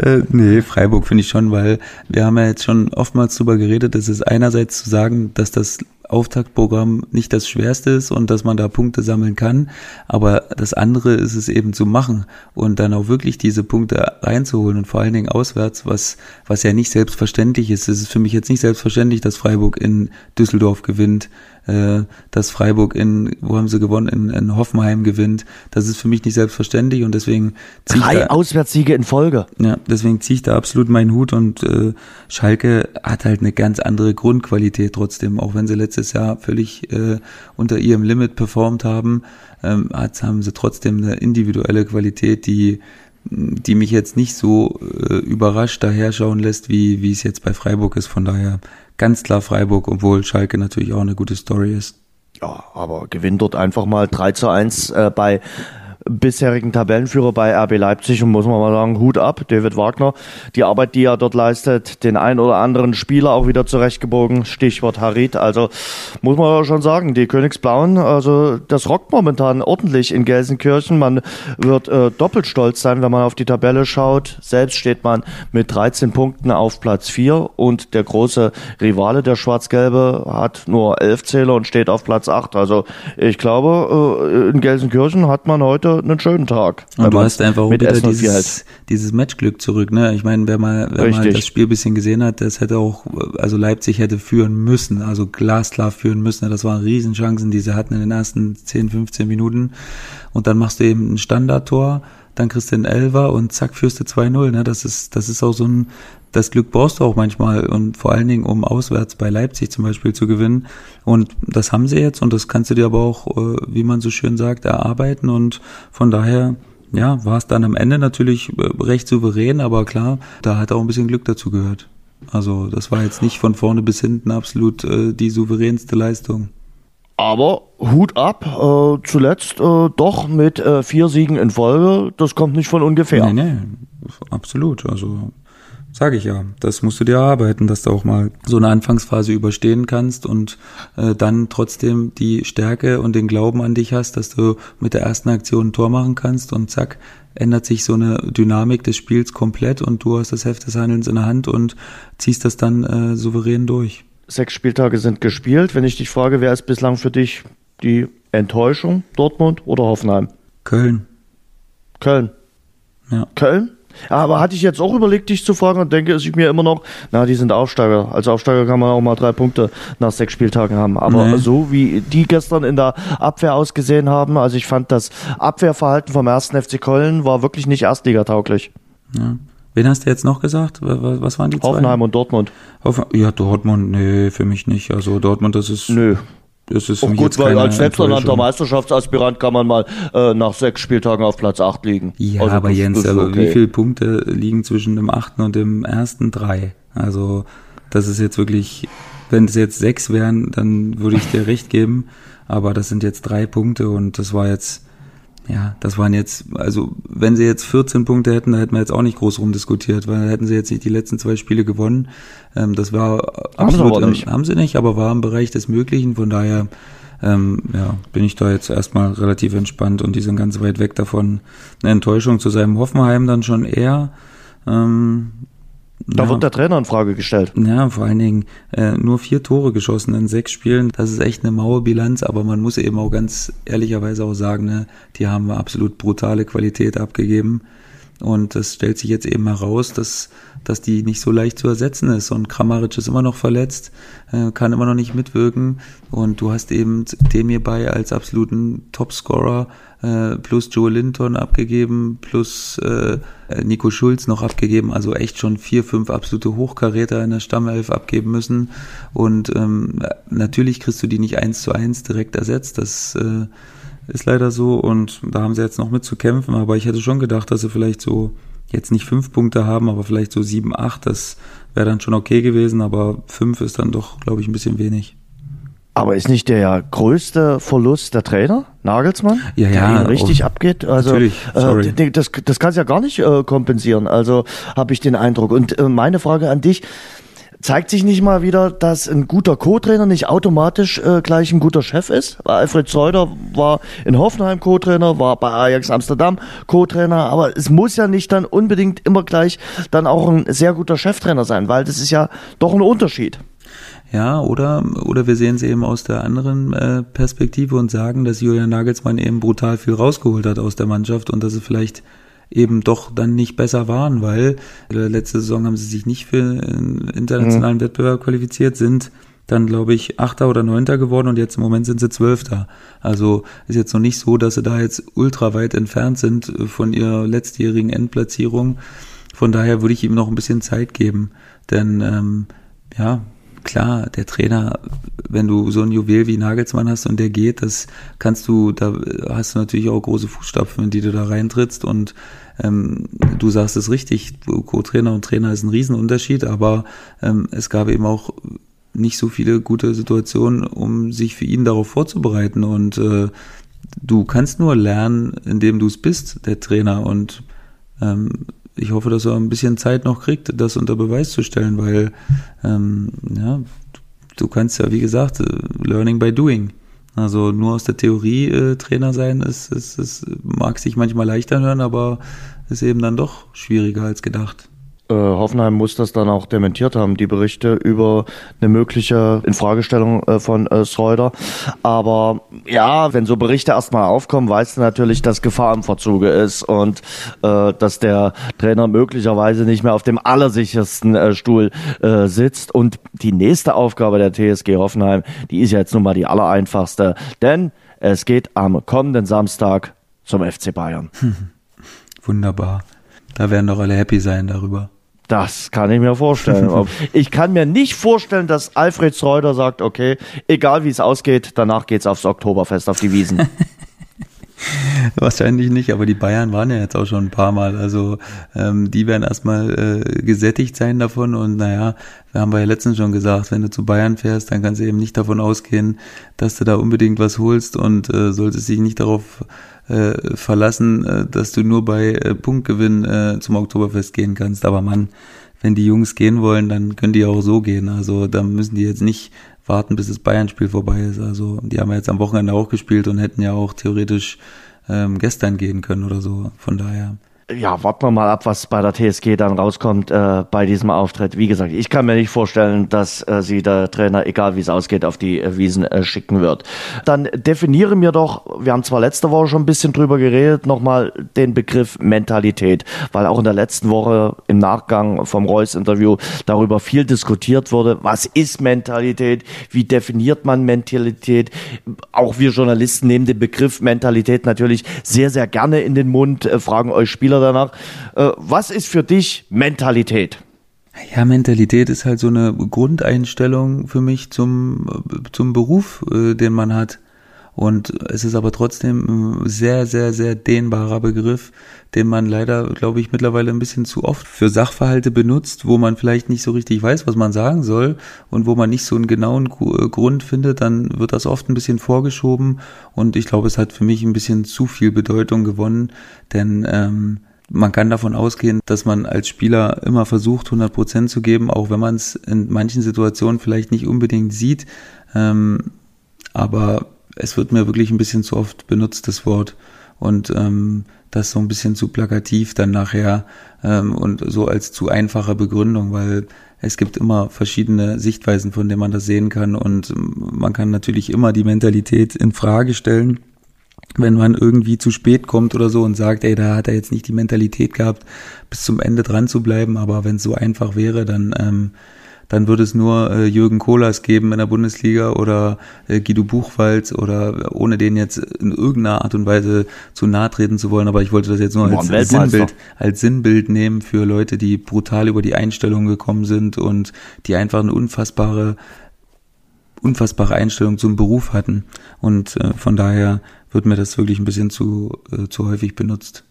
äh, nee, Freiburg finde ich schon, weil wir haben ja jetzt schon oftmals drüber geredet, es ist einerseits zu sagen, dass das Auftaktprogramm nicht das Schwerste ist und dass man da Punkte sammeln kann. Aber das andere ist es eben zu machen und dann auch wirklich diese Punkte reinzuholen und vor allen Dingen auswärts, was, was ja nicht selbstverständlich ist. Es ist für mich jetzt nicht selbstverständlich, dass Freiburg in Düsseldorf gewinnt, äh, dass Freiburg in, wo haben sie gewonnen, in, in Hoffenheim gewinnt. Das ist für mich nicht selbstverständlich und deswegen Drei da, Auswärtssiege in Folge. Ja, deswegen ziehe ich da absolut meinen Hut und äh, Schalke hat halt eine ganz andere Grundqualität trotzdem, auch wenn sie letztes Jahr völlig äh, unter ihrem Limit performt haben, ähm, haben sie trotzdem eine individuelle Qualität, die die mich jetzt nicht so äh, überrascht daherschauen lässt, wie, wie es jetzt bei Freiburg ist. Von daher ganz klar Freiburg, obwohl Schalke natürlich auch eine gute Story ist. Ja, aber gewinnt dort einfach mal 3 zu 1 äh, bei bisherigen Tabellenführer bei RB Leipzig und muss man mal sagen, Hut ab, David Wagner. Die Arbeit, die er dort leistet, den ein oder anderen Spieler auch wieder zurechtgebogen, Stichwort Harit. Also muss man schon sagen, die Königsblauen, also das rockt momentan ordentlich in Gelsenkirchen. Man wird äh, doppelt stolz sein, wenn man auf die Tabelle schaut. Selbst steht man mit 13 Punkten auf Platz 4 und der große Rivale, der Schwarz-Gelbe, hat nur 11 Zähler und steht auf Platz 8. Also ich glaube, äh, in Gelsenkirchen hat man heute einen schönen Tag. Und du hast einfach auch wieder dieses, halt. dieses Matchglück zurück. Ne? Ich meine, wer mal, wer mal das Spiel bisschen gesehen hat, das hätte auch, also Leipzig hätte führen müssen, also glasklar führen müssen. Das waren Riesenchancen, die sie hatten in den ersten 10, 15 Minuten. Und dann machst du eben ein Standardtor dann kriegst du den Elfer und zack, führst du 2-0. Ne? Das ist, das ist auch so ein, das Glück brauchst du auch manchmal und vor allen Dingen, um auswärts bei Leipzig zum Beispiel zu gewinnen. Und das haben sie jetzt und das kannst du dir aber auch, äh, wie man so schön sagt, erarbeiten und von daher, ja, war es dann am Ende natürlich äh, recht souverän, aber klar, da hat auch ein bisschen Glück dazu gehört. Also das war jetzt nicht von vorne bis hinten absolut äh, die souveränste Leistung. Aber Hut ab, äh, zuletzt äh, doch mit äh, vier Siegen in Folge, das kommt nicht von ungefähr. Nee, nee, absolut. Also sage ich ja, das musst du dir erarbeiten, dass du auch mal so eine Anfangsphase überstehen kannst und äh, dann trotzdem die Stärke und den Glauben an dich hast, dass du mit der ersten Aktion ein Tor machen kannst und zack, ändert sich so eine Dynamik des Spiels komplett und du hast das Heft des Handelns in der Hand und ziehst das dann äh, souverän durch. Sechs Spieltage sind gespielt. Wenn ich dich frage, wer ist bislang für dich die Enttäuschung? Dortmund oder Hoffenheim? Köln. Köln. Ja. Köln? Aber hatte ich jetzt auch überlegt, dich zu fragen und denke, ich mir immer noch, na, die sind Aufsteiger. Als Aufsteiger kann man auch mal drei Punkte nach sechs Spieltagen haben. Aber nee. so wie die gestern in der Abwehr ausgesehen haben, also ich fand das Abwehrverhalten vom ersten FC Köln war wirklich nicht erstligatauglich. Ja. Wen hast du jetzt noch gesagt? Was waren die zwei? Hoffenheim und Dortmund. Hoffen ja, Dortmund, nee, für mich nicht. Also Dortmund, das ist. Nö. Das ist auch gut, weil als selbsternannter Meisterschaftsaspirant kann man mal äh, nach sechs Spieltagen auf Platz acht liegen. Ja, also aber das, Jens, das aber okay. wie viele Punkte liegen zwischen dem achten und dem ersten drei? Also das ist jetzt wirklich, wenn es jetzt sechs wären, dann würde ich dir recht geben. Aber das sind jetzt drei Punkte und das war jetzt ja, das waren jetzt, also wenn sie jetzt 14 Punkte hätten, da hätten wir jetzt auch nicht groß rumdiskutiert, weil hätten sie jetzt nicht die letzten zwei Spiele gewonnen. Ähm, das war absolut, haben sie, im, haben sie nicht, aber war im Bereich des Möglichen. Von daher ähm, ja, bin ich da jetzt erstmal relativ entspannt und die sind ganz weit weg davon. Eine Enttäuschung zu seinem Hoffenheim dann schon eher. Ähm, da ja. wird der Trainer in Frage gestellt. Ja, vor allen Dingen äh, nur vier Tore geschossen in sechs Spielen. Das ist echt eine maue Bilanz, aber man muss eben auch ganz ehrlicherweise auch sagen, ne, die haben absolut brutale Qualität abgegeben. Und es stellt sich jetzt eben heraus, dass, dass die nicht so leicht zu ersetzen ist. Und Kramaric ist immer noch verletzt, äh, kann immer noch nicht mitwirken. Und du hast eben dem hierbei als absoluten Topscorer äh, plus Joe Linton abgegeben, plus äh, Nico Schulz noch abgegeben. Also echt schon vier, fünf absolute Hochkaräter in der Stammelf abgeben müssen. Und ähm, natürlich kriegst du die nicht eins zu eins direkt ersetzt. Das äh, ist leider so und da haben sie jetzt noch mit zu kämpfen, aber ich hätte schon gedacht, dass sie vielleicht so jetzt nicht fünf Punkte haben, aber vielleicht so sieben, acht, das wäre dann schon okay gewesen, aber fünf ist dann doch, glaube ich, ein bisschen wenig. Aber ist nicht der größte Verlust der Trainer, Nagelsmann? Ja, ja. Der richtig abgeht? Also. Äh, das, das kannst ja gar nicht äh, kompensieren. Also habe ich den Eindruck. Und äh, meine Frage an dich, Zeigt sich nicht mal wieder, dass ein guter Co-Trainer nicht automatisch äh, gleich ein guter Chef ist? Alfred Zeuder war in Hoffenheim Co-Trainer, war bei Ajax Amsterdam Co-Trainer, aber es muss ja nicht dann unbedingt immer gleich dann auch ein sehr guter Cheftrainer sein, weil das ist ja doch ein Unterschied. Ja, oder, oder wir sehen es eben aus der anderen äh, Perspektive und sagen, dass Julian Nagelsmann eben brutal viel rausgeholt hat aus der Mannschaft und dass es vielleicht eben doch dann nicht besser waren, weil äh, letzte Saison haben sie sich nicht für einen internationalen mhm. Wettbewerb qualifiziert, sind dann, glaube ich, Achter oder Neunter geworden und jetzt im Moment sind sie Zwölfter. Also ist jetzt noch nicht so, dass sie da jetzt ultra weit entfernt sind äh, von ihrer letztjährigen Endplatzierung. Von daher würde ich ihm noch ein bisschen Zeit geben. Denn ähm, ja, klar, der Trainer, wenn du so ein Juwel wie Nagelsmann hast und der geht, das kannst du, da hast du natürlich auch große Fußstapfen, in die du da reintrittst und ähm, du sagst es richtig, Co-Trainer und Trainer ist ein Riesenunterschied, aber ähm, es gab eben auch nicht so viele gute Situationen, um sich für ihn darauf vorzubereiten und äh, du kannst nur lernen, indem du es bist, der Trainer und ähm, ich hoffe, dass er ein bisschen Zeit noch kriegt, das unter Beweis zu stellen, weil ähm, ja, du kannst ja, wie gesagt, äh, learning by doing. Also nur aus der Theorie äh, Trainer sein, ist, ist, ist, mag sich manchmal leichter hören, aber ist eben dann doch schwieriger als gedacht. Äh, Hoffenheim muss das dann auch dementiert haben, die Berichte über eine mögliche Infragestellung äh, von äh, Schreuder. Aber ja, wenn so Berichte erstmal aufkommen, weißt du natürlich, dass Gefahr im Verzuge ist und äh, dass der Trainer möglicherweise nicht mehr auf dem allersichersten äh, Stuhl äh, sitzt. Und die nächste Aufgabe der TSG Hoffenheim, die ist ja jetzt nun mal die allereinfachste, denn es geht am kommenden Samstag zum FC Bayern. Wunderbar. Da werden doch alle happy sein darüber. Das kann ich mir vorstellen. ich kann mir nicht vorstellen, dass Alfred Schreuder sagt, okay, egal wie es ausgeht, danach geht's aufs Oktoberfest auf die Wiesen. Wahrscheinlich nicht, aber die Bayern waren ja jetzt auch schon ein paar Mal. Also ähm, die werden erstmal äh, gesättigt sein davon. Und naja, wir haben ja letztens schon gesagt, wenn du zu Bayern fährst, dann kannst du eben nicht davon ausgehen, dass du da unbedingt was holst und äh, solltest dich nicht darauf äh, verlassen, äh, dass du nur bei äh, Punktgewinn äh, zum Oktoberfest gehen kannst. Aber Mann, wenn die Jungs gehen wollen, dann können die auch so gehen. Also da müssen die jetzt nicht warten, bis das Bayern-Spiel vorbei ist. Also die haben ja jetzt am Wochenende auch gespielt und hätten ja auch theoretisch ähm, gestern gehen können oder so. Von daher ja, warten wir mal ab, was bei der TSG dann rauskommt äh, bei diesem Auftritt. Wie gesagt, ich kann mir nicht vorstellen, dass äh, sie der Trainer, egal wie es ausgeht, auf die äh, Wiesen äh, schicken wird. Dann definiere mir doch, wir haben zwar letzte Woche schon ein bisschen drüber geredet, nochmal den Begriff Mentalität, weil auch in der letzten Woche im Nachgang vom Reus-Interview darüber viel diskutiert wurde. Was ist Mentalität? Wie definiert man Mentalität? Auch wir Journalisten nehmen den Begriff Mentalität natürlich sehr, sehr gerne in den Mund, äh, fragen euch Spieler danach. Äh, was ist für dich Mentalität? Ja, Mentalität ist halt so eine Grundeinstellung für mich zum, zum Beruf, äh, den man hat. Und es ist aber trotzdem ein sehr, sehr, sehr dehnbarer Begriff, den man leider, glaube ich, mittlerweile ein bisschen zu oft für Sachverhalte benutzt, wo man vielleicht nicht so richtig weiß, was man sagen soll und wo man nicht so einen genauen äh, Grund findet, dann wird das oft ein bisschen vorgeschoben und ich glaube, es hat für mich ein bisschen zu viel Bedeutung gewonnen, denn ähm, man kann davon ausgehen, dass man als Spieler immer versucht, 100 Prozent zu geben, auch wenn man es in manchen Situationen vielleicht nicht unbedingt sieht. Ähm, aber es wird mir wirklich ein bisschen zu oft benutzt, das Wort. Und ähm, das so ein bisschen zu plakativ dann nachher ähm, und so als zu einfache Begründung, weil es gibt immer verschiedene Sichtweisen, von denen man das sehen kann und man kann natürlich immer die Mentalität in Frage stellen, wenn man irgendwie zu spät kommt oder so und sagt, ey, da hat er jetzt nicht die Mentalität gehabt, bis zum Ende dran zu bleiben, aber wenn es so einfach wäre, dann ähm, dann würde es nur äh, Jürgen Kohlers geben in der Bundesliga oder äh, Guido Buchwald oder ohne den jetzt in irgendeiner Art und Weise zu nahe treten zu wollen, aber ich wollte das jetzt nur als Sinnbild, als Sinnbild nehmen für Leute, die brutal über die Einstellung gekommen sind und die einfach eine unfassbare unfassbare Einstellung zum Beruf hatten und äh, von daher wird mir das wirklich ein bisschen zu zu, zu häufig benutzt.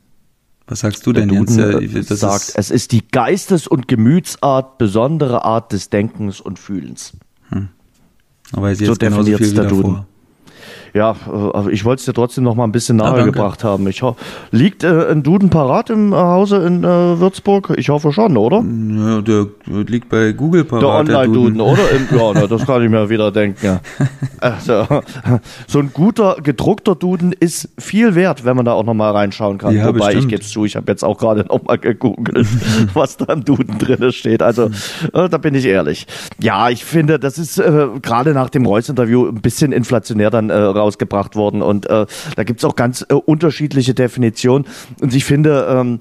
Was sagst du denn, Jens? Äh, das sagt, ist es ist die Geistes- und Gemütsart, besondere Art des Denkens und Fühlens. Hm. Aber ist jetzt so genauso viel der Duden. Vor. Ja, äh, ich wollte es dir trotzdem noch mal ein bisschen nahe ah, gebracht haben. Ich liegt äh, ein Duden parat im äh, Hause in äh, Würzburg? Ich hoffe schon, oder? Ja, der liegt bei Google parat. Der Online-Duden, oder? Im, ja, na, das kann ich mir wieder denken. Ja. Also, so ein guter gedruckter Duden ist viel wert, wenn man da auch noch mal reinschauen kann. Ja, Wobei bestimmt. ich gebe es zu, ich habe jetzt auch gerade noch mal gegoogelt, was da im Duden drin steht. Also äh, da bin ich ehrlich. Ja, ich finde, das ist äh, gerade nach dem Reus-Interview ein bisschen inflationär dann äh, rausgebracht worden. Und äh, da gibt's auch ganz äh, unterschiedliche Definitionen. Und ich finde, ähm,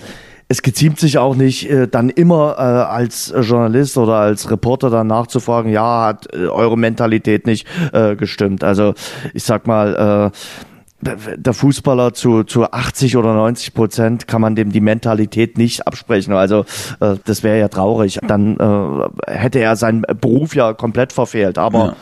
es geziemt sich auch nicht, äh, dann immer äh, als Journalist oder als Reporter dann nachzufragen, ja, hat äh, eure Mentalität nicht äh, gestimmt. Also ich sag mal, äh, der Fußballer zu, zu 80 oder 90 Prozent kann man dem die Mentalität nicht absprechen. Also äh, das wäre ja traurig. Dann äh, hätte er seinen Beruf ja komplett verfehlt. Aber ja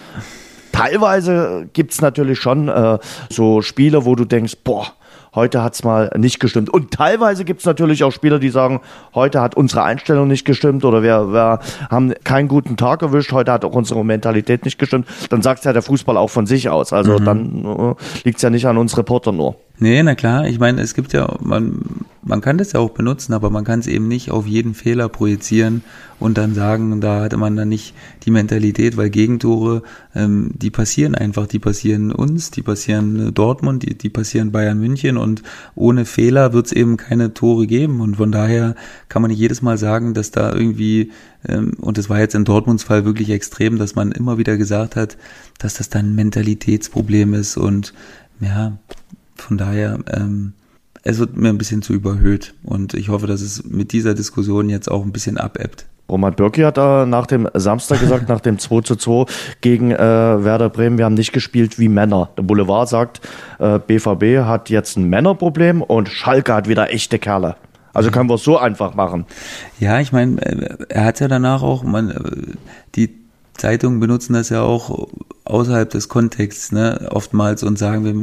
teilweise gibt's natürlich schon äh, so Spiele, wo du denkst, boah, heute hat's mal nicht gestimmt. Und teilweise gibt's natürlich auch Spieler, die sagen, heute hat unsere Einstellung nicht gestimmt oder wir, wir haben keinen guten Tag erwischt, heute hat auch unsere Mentalität nicht gestimmt. Dann sagt's ja der Fußball auch von sich aus. Also mhm. dann äh, liegt's ja nicht an uns Reporter nur. Nee, na klar, ich meine, es gibt ja, man, man kann das ja auch benutzen, aber man kann es eben nicht auf jeden Fehler projizieren und dann sagen, da hatte man dann nicht die Mentalität, weil Gegentore, ähm, die passieren einfach, die passieren uns, die passieren Dortmund, die, die passieren Bayern München und ohne Fehler wird es eben keine Tore geben. Und von daher kann man nicht jedes Mal sagen, dass da irgendwie, ähm, und das war jetzt in Dortmunds Fall wirklich extrem, dass man immer wieder gesagt hat, dass das dann ein Mentalitätsproblem ist und ja, von daher, ähm, es wird mir ein bisschen zu überhöht und ich hoffe, dass es mit dieser Diskussion jetzt auch ein bisschen abebbt. Roman Bürki hat da nach dem Samstag gesagt, nach dem 2 zu 2 gegen äh, Werder Bremen, wir haben nicht gespielt wie Männer. Der Boulevard sagt, äh, BVB hat jetzt ein Männerproblem und Schalke hat wieder echte Kerle. Also können wir es so einfach machen. Ja, ich meine, äh, er hat ja danach auch, man, äh, die Zeitungen benutzen das ja auch außerhalb des Kontexts, ne, oftmals und sagen wir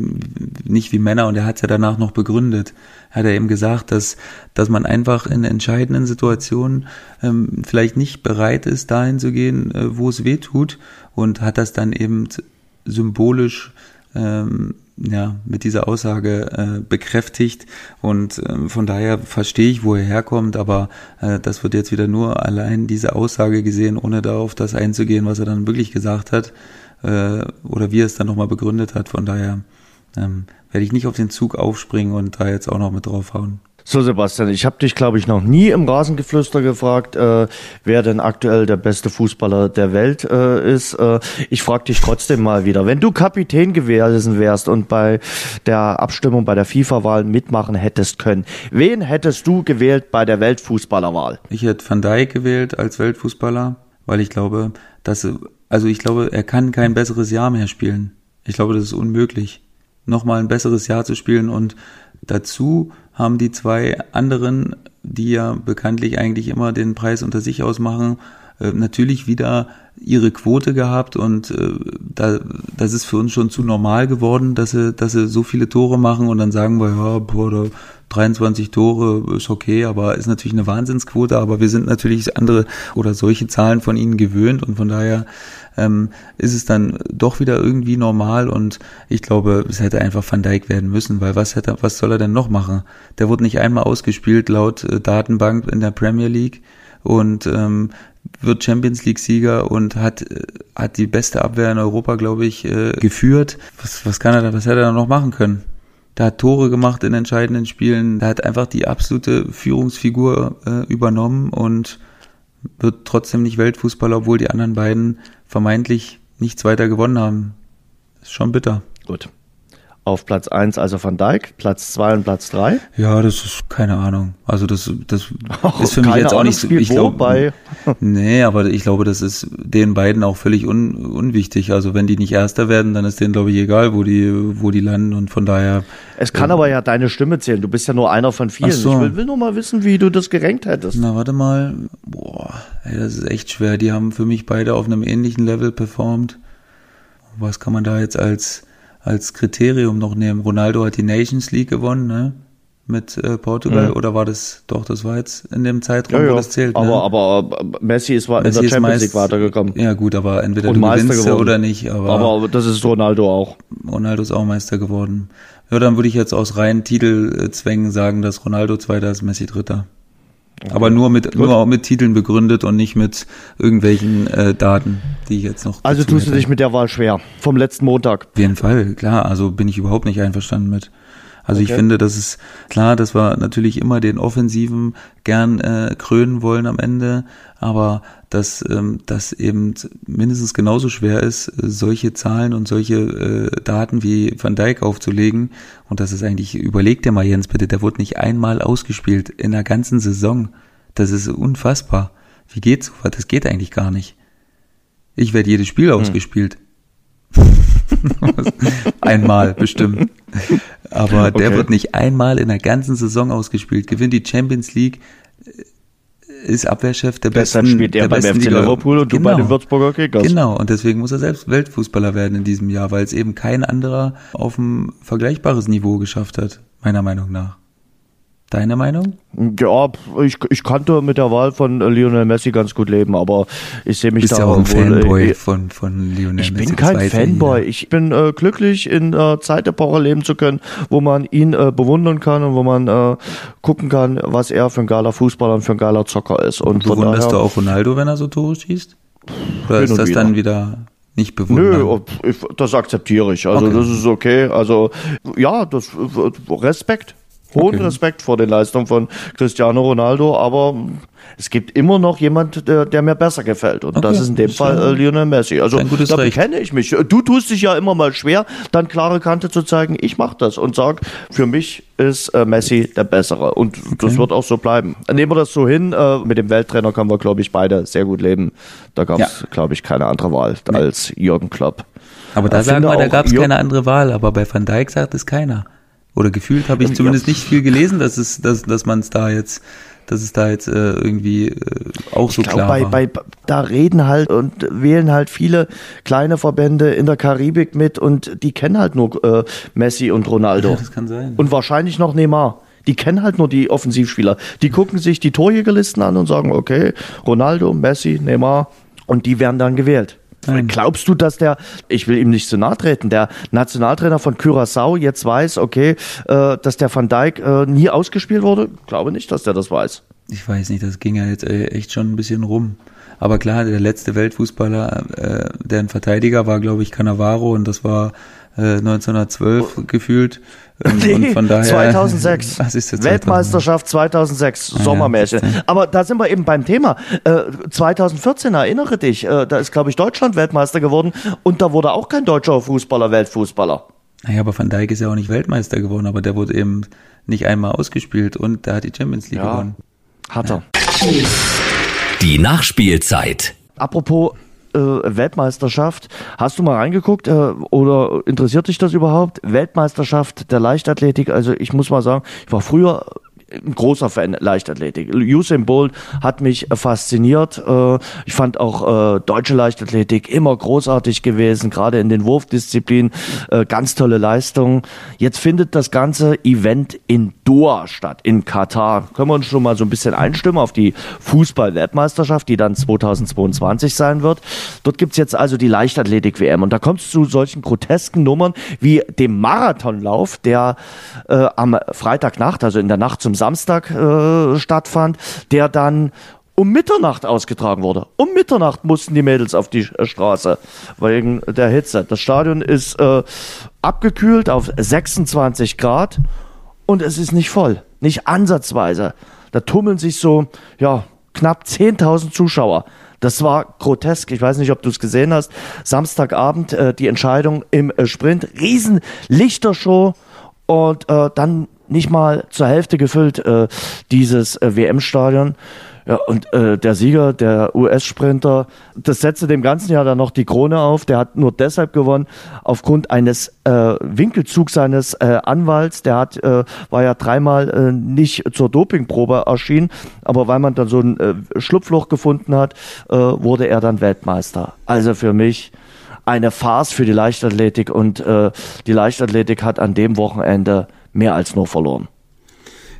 nicht wie Männer und er hat es ja danach noch begründet. Hat er eben gesagt, dass, dass man einfach in entscheidenden Situationen ähm, vielleicht nicht bereit ist, dahin zu gehen, äh, wo es weh tut und hat das dann eben symbolisch ähm, ja, mit dieser Aussage äh, bekräftigt und äh, von daher verstehe ich, wo er herkommt, aber äh, das wird jetzt wieder nur allein diese Aussage gesehen, ohne darauf das einzugehen, was er dann wirklich gesagt hat äh, oder wie er es dann nochmal begründet hat. Von daher ähm, werde ich nicht auf den Zug aufspringen und da jetzt auch noch mit draufhauen. So, Sebastian, ich habe dich, glaube ich, noch nie im Rasengeflüster gefragt, äh, wer denn aktuell der beste Fußballer der Welt äh, ist. Äh, ich frage dich trotzdem mal wieder, wenn du Kapitän gewesen wärst und bei der Abstimmung bei der FIFA-Wahl mitmachen hättest können, wen hättest du gewählt bei der Weltfußballerwahl? Ich hätte Van Dijk gewählt als Weltfußballer, weil ich glaube, dass, also ich glaube, er kann kein besseres Jahr mehr spielen. Ich glaube, das ist unmöglich, nochmal ein besseres Jahr zu spielen und dazu haben die zwei anderen, die ja bekanntlich eigentlich immer den Preis unter sich ausmachen, äh, natürlich wieder ihre Quote gehabt und äh, da, das ist für uns schon zu normal geworden, dass sie, dass sie so viele Tore machen und dann sagen wir, ja, boah, 23 Tore ist okay, aber ist natürlich eine Wahnsinnsquote, aber wir sind natürlich andere oder solche Zahlen von ihnen gewöhnt und von daher ähm, ist es dann doch wieder irgendwie normal und ich glaube, es hätte einfach Van Dijk werden müssen, weil was hätte, was soll er denn noch machen? Der wurde nicht einmal ausgespielt laut äh, Datenbank in der Premier League und ähm, wird Champions League Sieger und hat äh, hat die beste Abwehr in Europa, glaube ich, äh, geführt. Was was kann er da? Was hätte er da noch machen können? Der hat Tore gemacht in entscheidenden Spielen. Der hat einfach die absolute Führungsfigur äh, übernommen und wird trotzdem nicht Weltfußballer, obwohl die anderen beiden vermeintlich nichts weiter gewonnen haben. Ist schon bitter. Gut. Auf Platz 1 also Van Dijk, Platz 2 und Platz 3? Ja, das ist keine Ahnung. Also das, das oh, ist für mich jetzt auch nicht so. Ich glaube, nee, aber ich glaube, das ist den beiden auch völlig un, unwichtig. Also wenn die nicht Erster werden, dann ist denen glaube ich egal, wo die, wo die landen und von daher. Es kann äh, aber ja deine Stimme zählen. Du bist ja nur einer von vielen. So. Ich will, will nur mal wissen, wie du das gerenkt hättest. Na, warte mal. Boah, ey, das ist echt schwer. Die haben für mich beide auf einem ähnlichen Level performt. Was kann man da jetzt als als Kriterium noch nehmen. Ronaldo hat die Nations League gewonnen, ne? Mit äh, Portugal, mhm. oder war das, doch, das war jetzt in dem Zeitraum, ja, ja. wo das zählt. Aber, ne? aber Messi ist, war Messi in der Champions League weitergekommen. Ja, gut, aber entweder Und du Meister gewinnst geworden. oder nicht. Aber, aber das ist Ronaldo auch. Ronaldo ist auch Meister geworden. Ja, dann würde ich jetzt aus reinen Titelzwängen sagen, dass Ronaldo Zweiter ist, Messi Dritter. Aber nur mit, nur mit Titeln begründet und nicht mit irgendwelchen äh, Daten, die ich jetzt noch. Also tust du dich mit der Wahl schwer. Vom letzten Montag. Auf jeden Fall, klar. Also bin ich überhaupt nicht einverstanden mit. Also okay. ich finde, das ist klar, dass wir natürlich immer den Offensiven gern äh, krönen wollen am Ende, aber dass ähm, das eben mindestens genauso schwer ist, solche Zahlen und solche äh, Daten wie Van Dijk aufzulegen. Und das ist eigentlich, überleg dir mal Jens bitte, der wurde nicht einmal ausgespielt in der ganzen Saison. Das ist unfassbar. Wie geht's so? Das geht eigentlich gar nicht. Ich werde jedes Spiel hm. ausgespielt. einmal bestimmt. Aber der wird nicht einmal in der ganzen Saison ausgespielt. Gewinnt die Champions League, äh, ist Abwehrchef der Deshalb besten. spielt er beim FC Liverpool und genau. du bei den Würzburger Kickers. Genau, und deswegen muss er selbst Weltfußballer werden in diesem Jahr, weil es eben kein anderer auf ein vergleichbares Niveau geschafft hat, meiner Meinung nach. Deine Meinung? Ja, ich, ich kannte mit der Wahl von Lionel Messi ganz gut leben, aber ich sehe mich Bist da ja auch ein Fanboy äh, von, von Lionel ich Messi. Ich bin kein Fanboy. Ich bin äh, glücklich, in der Zeitepoche leben zu können, wo man ihn äh, bewundern kann und wo man äh, gucken kann, was er für ein geiler Fußballer und für ein geiler Zocker ist. Und Bewunderst daher, du auch Ronaldo, wenn er so Tore schießt? Oder ist das wieder. dann wieder nicht bewundern? Nö, das akzeptiere ich. Also okay. das ist okay. Also ja, das Respekt hohen okay. Respekt vor den Leistungen von Cristiano Ronaldo, aber es gibt immer noch jemand, der, der mir besser gefällt. Und okay. das ist in dem das Fall äh, Lionel Messi. Also da kenne ich mich. Du tust dich ja immer mal schwer, dann klare Kante zu zeigen, ich mache das und sag, für mich ist äh, Messi der Bessere. Und okay. das wird auch so bleiben. Nehmen wir das so hin, äh, mit dem Welttrainer können wir, glaube ich, beide sehr gut leben. Da gab es, ja. glaube ich, keine andere Wahl nee. als Jürgen Klopp. Aber da sagen wir, da gab es keine andere Wahl, aber bei Van Dijk sagt es keiner. Oder gefühlt habe ich zumindest nicht viel gelesen, dass es, dass, dass man es da jetzt dass es da jetzt äh, irgendwie äh, auch so ich glaub, klar bei, war. Bei, da reden halt und wählen halt viele kleine Verbände in der Karibik mit und die kennen halt nur äh, Messi und Ronaldo. Ja, das kann sein. Und wahrscheinlich noch Neymar. Die kennen halt nur die Offensivspieler. Die gucken sich die Torjägerlisten an und sagen, okay, Ronaldo, Messi, Neymar und die werden dann gewählt. Nein. Glaubst du, dass der, ich will ihm nicht zu nahe treten, der Nationaltrainer von Curaçao jetzt weiß, okay, äh, dass der Van Dijk äh, nie ausgespielt wurde? Glaube nicht, dass der das weiß. Ich weiß nicht, das ging ja jetzt äh, echt schon ein bisschen rum. Aber klar, der letzte Weltfußballer, äh, der ein Verteidiger war, glaube ich, Cannavaro und das war äh, 1912 gefühlt. Ähm, Nee, und von daher, 2006. Was ist jetzt Weltmeisterschaft 2006, Ah, ja, Sommermärchen. du. Aber da sind wir eben beim Thema. Äh, 2014, erinnere dich, äh, da ist, glaube ich, Deutschland Weltmeister geworden und da wurde auch kein deutscher Fußballer Weltfußballer. Naja, aber Van Dijk ist ja auch nicht Weltmeister geworden, aber der wurde eben nicht einmal ausgespielt und der hat die Champions League Ja. gewonnen. Hat er. Die Nachspielzeit. Apropos Weltmeisterschaft, hast du mal reingeguckt äh, oder interessiert dich das überhaupt? Weltmeisterschaft der Leichtathletik, also ich muss mal sagen, ich war früher ein großer Fan Leichtathletik. Usain Bolt hat mich äh, fasziniert. Äh, ich fand auch äh, deutsche Leichtathletik immer großartig gewesen, gerade in den Wurfdisziplinen. Ganz tolle Leistung. Jetzt findet das ganze Event in Doha statt, in Katar. Können wir uns schon mal so ein bisschen einstimmen auf die Fußball-Weltmeisterschaft, die dann 2022 sein wird. Dort gibt's jetzt also die Leichtathletik-WM und da kommt es zu solchen grotesken Nummern wie dem Marathonlauf, der äh, am Freitagnacht, also in der Nacht zum Samstag äh, stattfand, der dann um Mitternacht ausgetragen wurde. Um Mitternacht mussten die Mädels auf die äh, Straße wegen der Hitze. Das Stadion ist äh, abgekühlt auf 26 Grad und es ist nicht voll, nicht ansatzweise. Da tummeln sich so, ja, knapp 10.000 Zuschauer. Das war grotesk. Ich weiß nicht, ob du es gesehen hast. Samstagabend äh, die Entscheidung im äh, Sprint. Riesen Lichtershow und äh, dann nicht mal zur Hälfte gefüllt, äh, dieses äh, WM-Stadion. Ja, und äh, der Sieger, der US-Sprinter, das setzte dem ganzen Jahr dann noch die Krone auf. Der hat nur deshalb gewonnen, aufgrund eines äh, Winkelzugs seines äh, Anwalts. Der hat, äh, war ja dreimal äh, nicht zur Dopingprobe erschienen, aber weil man dann so ein äh, Schlupfloch gefunden hat, äh, wurde er dann Weltmeister. Also für mich eine Farce für die Leichtathletik und äh, die Leichtathletik hat an dem Wochenende mehr als nur verloren.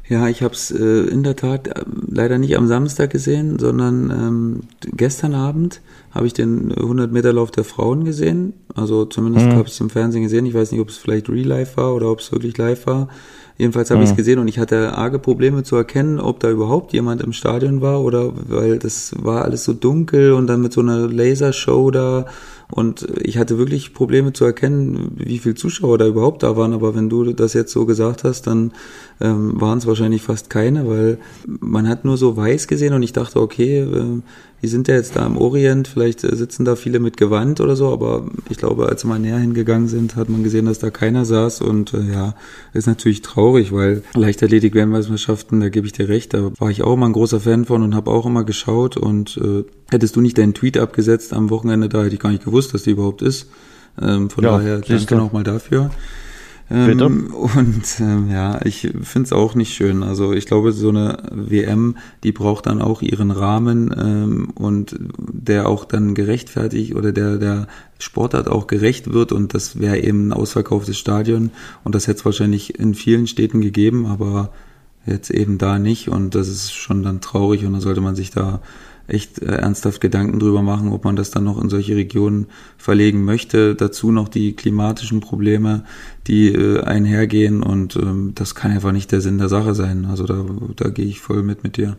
Ja, ich habe es äh, in der Tat äh, leider nicht am Samstag gesehen, sondern ähm, gestern Abend habe ich den 100 Meter Lauf der Frauen gesehen. Also zumindest habe ich es im Fernsehen gesehen. Ich weiß nicht, ob es vielleicht Real Life war oder ob es wirklich live war. Jedenfalls habe ich es gesehen und ich hatte arge Probleme zu erkennen, ob da überhaupt jemand im Stadion war oder weil das war alles so dunkel und dann mit so einer Lasershow da und ich hatte wirklich Probleme zu erkennen, wie viele Zuschauer da überhaupt da waren. Aber wenn du das jetzt so gesagt hast, dann ähm, waren es wahrscheinlich fast keine, weil man hat nur so weiß gesehen und ich dachte, okay, äh, die sind ja jetzt da im Orient, vielleicht äh, sitzen da viele mit Gewand oder so, aber ich glaube, als wir mal näher hingegangen sind, hat man gesehen, dass da keiner saß und äh, ja, ist natürlich traurig, weil Leichtathletik-Weltmeisterschaften, da gebe ich dir recht, da war ich auch immer ein großer Fan von und habe auch immer geschaut und äh, hättest du nicht deinen Tweet abgesetzt am Wochenende, da hätte ich gar nicht gewusst, dass die überhaupt ist. Ähm, von Ja, daher danke nochmal dafür. Bitte. Ähm, und ähm, ja, ich finde es auch nicht schön. Also ich glaube, so eine WM, die braucht dann auch ihren Rahmen ähm, und der auch dann gerechtfertigt oder der der Sportart auch gerecht wird und das wäre eben ein ausverkauftes Stadion und das hätte es wahrscheinlich in vielen Städten gegeben, aber jetzt eben da nicht und das ist schon dann traurig und da sollte man sich da echt äh, ernsthaft Gedanken drüber machen, ob man das dann noch in solche Regionen verlegen möchte. Dazu noch die klimatischen Probleme, die äh, einhergehen und ähm, das kann einfach nicht der Sinn der Sache sein. Also da, da gehe ich voll mit mit dir.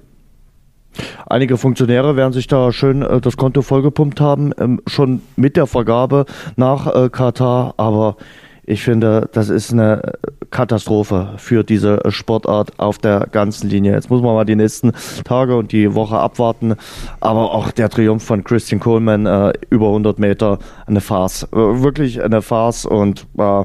Einige Funktionäre werden sich da schön äh, das Konto vollgepumpt haben, ähm, schon mit der Vergabe nach äh, Katar. Aber ich finde, das ist eine Katastrophe für diese Sportart auf der ganzen Linie. Jetzt muss man mal die nächsten Tage und die Woche abwarten. Aber auch der Triumph von Christian Coleman äh, über 100 Meter, eine Farce. Wirklich eine Farce. Und äh,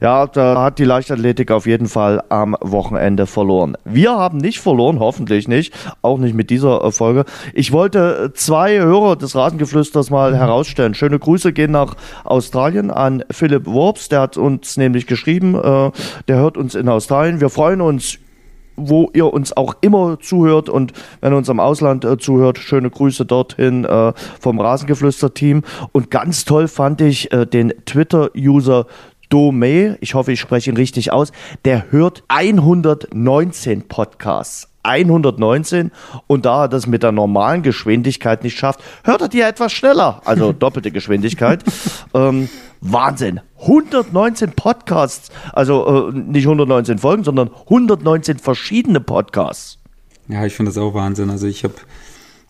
ja, da hat die Leichtathletik auf jeden Fall am Wochenende verloren. Wir haben nicht verloren, hoffentlich nicht. Auch nicht mit dieser äh, Folge. Ich wollte äh, zwei Hörer des Rasengeflüsters mal herausstellen. Schöne Grüße gehen nach Australien an Philipp Worps. Der hat uns nämlich geschrieben, äh, der hört uns in Australien. Wir freuen uns wo ihr uns auch immer zuhört und wenn ihr uns am Ausland äh, zuhört, schöne Grüße dorthin äh, vom Rasengeflüster-Team. Und ganz toll fand ich äh, den Twitter-User Domey, ich hoffe, ich spreche ihn richtig aus, der hört 119 Podcasts. 119 und da er das mit der normalen Geschwindigkeit nicht schafft, hört er die etwas schneller, also doppelte Geschwindigkeit. ähm, Wahnsinn. 119 Podcasts, also äh, nicht 119 Folgen, sondern 119 verschiedene Podcasts. Ja, ich finde das auch Wahnsinn. Also ich habe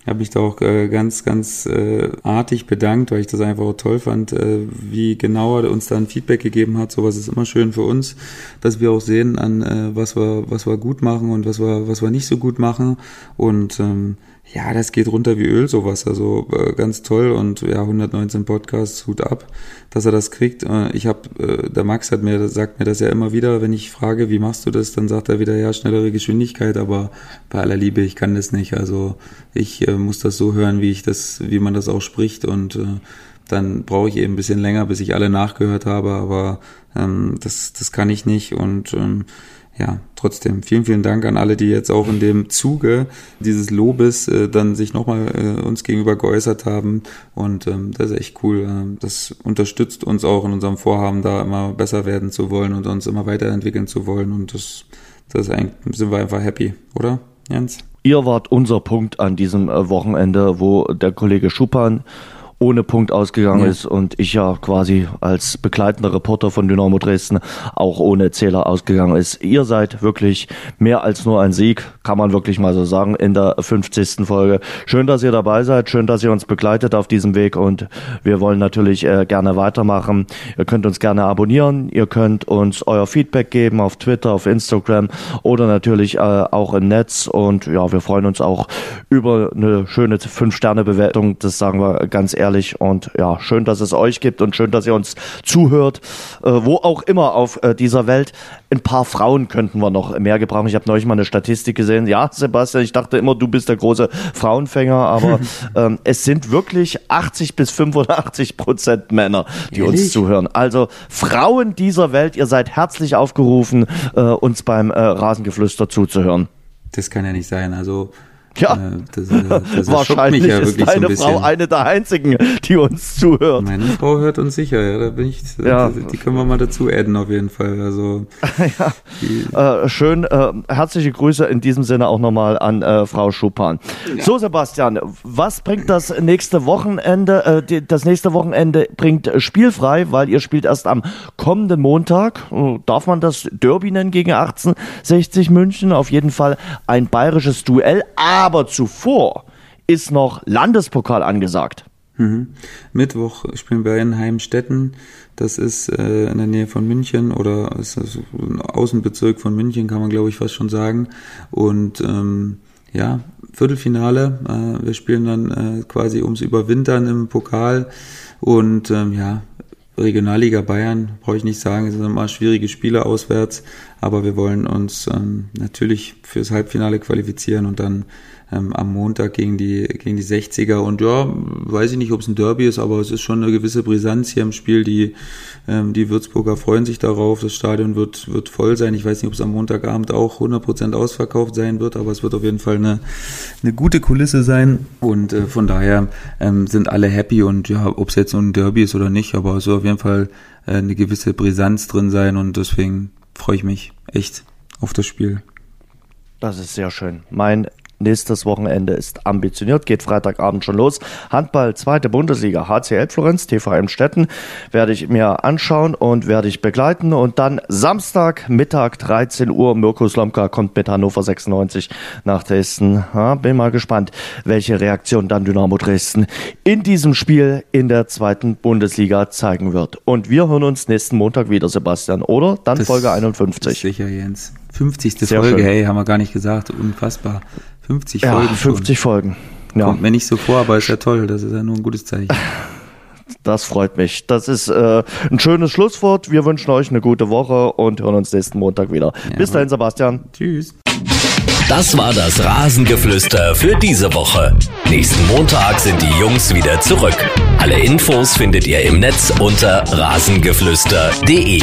habe mich da auch äh, ganz, ganz äh, artig bedankt, weil ich das einfach auch toll fand, äh, wie genau er uns da ein Feedback gegeben hat. Sowas ist immer schön für uns, dass wir auch sehen, an äh, was wir, was wir gut machen und was wir, was wir nicht so gut machen. Und ähm, ja, das geht runter wie Öl, sowas. Also äh, ganz toll und ja, 119 Podcasts, Hut ab, dass er das kriegt. Äh, ich habe, äh, der Max hat mir, sagt mir das ja immer wieder, wenn ich frage, wie machst du das, dann sagt er wieder, ja, schnellere Geschwindigkeit, aber bei aller Liebe, ich kann das nicht. Also ich äh, muss das so hören, wie ich das, wie man das auch spricht und äh, dann brauche ich eben ein bisschen länger, bis ich alle nachgehört habe, aber ähm, das, das kann ich nicht und ähm, ja, trotzdem vielen, vielen Dank an alle, die jetzt auch in dem Zuge dieses Lobes äh, dann sich nochmal äh, uns gegenüber geäußert haben. Und ähm, das ist echt cool. Äh, das unterstützt uns auch in unserem Vorhaben, da immer besser werden zu wollen und uns immer weiterentwickeln zu wollen. Und das, das sind wir einfach happy, oder, Jens? Ihr wart unser Punkt an diesem äh, Wochenende, wo der Kollege Schuppan ohne Punkt ausgegangen ja. ist und ich ja quasi als begleitender Reporter von Dynamo Dresden auch ohne Zähler ausgegangen ist. Ihr seid wirklich mehr als nur ein Sieg, kann man wirklich mal so sagen, in der 50. Folge. Schön, dass ihr dabei seid, schön, dass ihr uns begleitet auf diesem Weg und wir wollen natürlich äh, gerne weitermachen. Ihr könnt uns gerne abonnieren, ihr könnt uns euer Feedback geben auf Twitter, auf Instagram oder natürlich äh, auch im Netz und ja, wir freuen uns auch über eine schöne 5-Sterne-Bewertung, das sagen wir ganz ehrlich herrlich und ja, schön, dass es euch gibt und schön, dass ihr uns zuhört, äh, wo auch immer auf äh, dieser Welt. Ein paar Frauen könnten wir noch mehr gebrauchen. Ich habe neulich mal eine Statistik gesehen. Ja, Sebastian, ich dachte immer, du bist der große Frauenfänger, aber ähm, es sind wirklich 80 bis 85 Prozent Männer, die Ehrlich? uns zuhören. Also Frauen dieser Welt, ihr seid herzlich aufgerufen, äh, uns beim äh, Rasengeflüster zuzuhören. Das kann ja nicht sein. Also ja, äh, das, äh, das wahrscheinlich ja ist deine so ein Frau eine der einzigen, die uns zuhört. Meine Frau hört uns sicher, ja, da bin ich, ja. die können wir mal dazu adden auf jeden Fall. Also ja. Äh, schön, äh, herzliche Grüße in diesem Sinne auch nochmal an äh, Frau Schupan. Ja. So Sebastian, was bringt das nächste Wochenende? Äh, die, das nächste Wochenende bringt spielfrei, weil ihr spielt erst am kommenden Montag. Darf man das Derby nennen gegen 1860 München? Auf jeden Fall ein bayerisches Duell. Aber aber zuvor ist noch Landespokal angesagt. Mhm. Mittwoch spielen wir in Heimstetten. Das ist äh, in der Nähe von München oder ist das ein Außenbezirk von München, kann man glaube ich fast schon sagen. Und ähm, ja, Viertelfinale. Äh, wir spielen dann äh, quasi ums Überwintern im Pokal. Und ähm, ja, Regionalliga Bayern, brauche ich nicht sagen, es sind immer schwierige Spiele auswärts, aber wir wollen uns ähm, natürlich fürs Halbfinale qualifizieren und dann ähm, am Montag gegen die, gegen die 60er. Und ja, weiß ich nicht, ob es ein Derby ist, aber es ist schon eine gewisse Brisanz hier im Spiel. Die, ähm, die Würzburger freuen sich darauf. Das Stadion wird, wird voll sein. Ich weiß nicht, ob es am Montagabend auch 100% ausverkauft sein wird, aber es wird auf jeden Fall eine, eine gute Kulisse sein. Und äh, von daher ähm, sind alle happy. Und ja, ob es jetzt ein Derby ist oder nicht, aber es soll auf jeden Fall äh, eine gewisse Brisanz drin sein. Und deswegen freue ich mich echt auf das Spiel. Das ist sehr schön. Mein Nächstes Wochenende ist ambitioniert, geht Freitagabend schon los. Handball, zweite Bundesliga, HCL Florenz, TVM Stetten, werde ich mir anschauen und werde ich begleiten. Und dann Samstag, Mittag, 13 Uhr, Mirko Slomka kommt mit Hannover 96 nach Dresden. Ja, bin mal gespannt, welche Reaktion dann Dynamo Dresden in diesem Spiel in der zweiten Bundesliga zeigen wird. Und wir hören uns nächsten Montag wieder, Sebastian, oder? Dann das Folge 51. Sicher, Jens. 50. Sehr Folge, schön. hey, haben wir gar nicht gesagt. Unfassbar. 50 ja, Folgen. 50 schon. Folgen. Ja. Kommt mir nicht so vor, aber ist ja toll. Das ist ja nur ein gutes Zeichen. Das freut mich. Das ist äh, ein schönes Schlusswort. Wir wünschen euch eine gute Woche und hören uns nächsten Montag wieder. Ja, Bis dahin, Sebastian. Tschüss. Das war das Rasengeflüster für diese Woche. Nächsten Montag sind die Jungs wieder zurück. Alle Infos findet ihr im Netz unter rasengeflüster.de.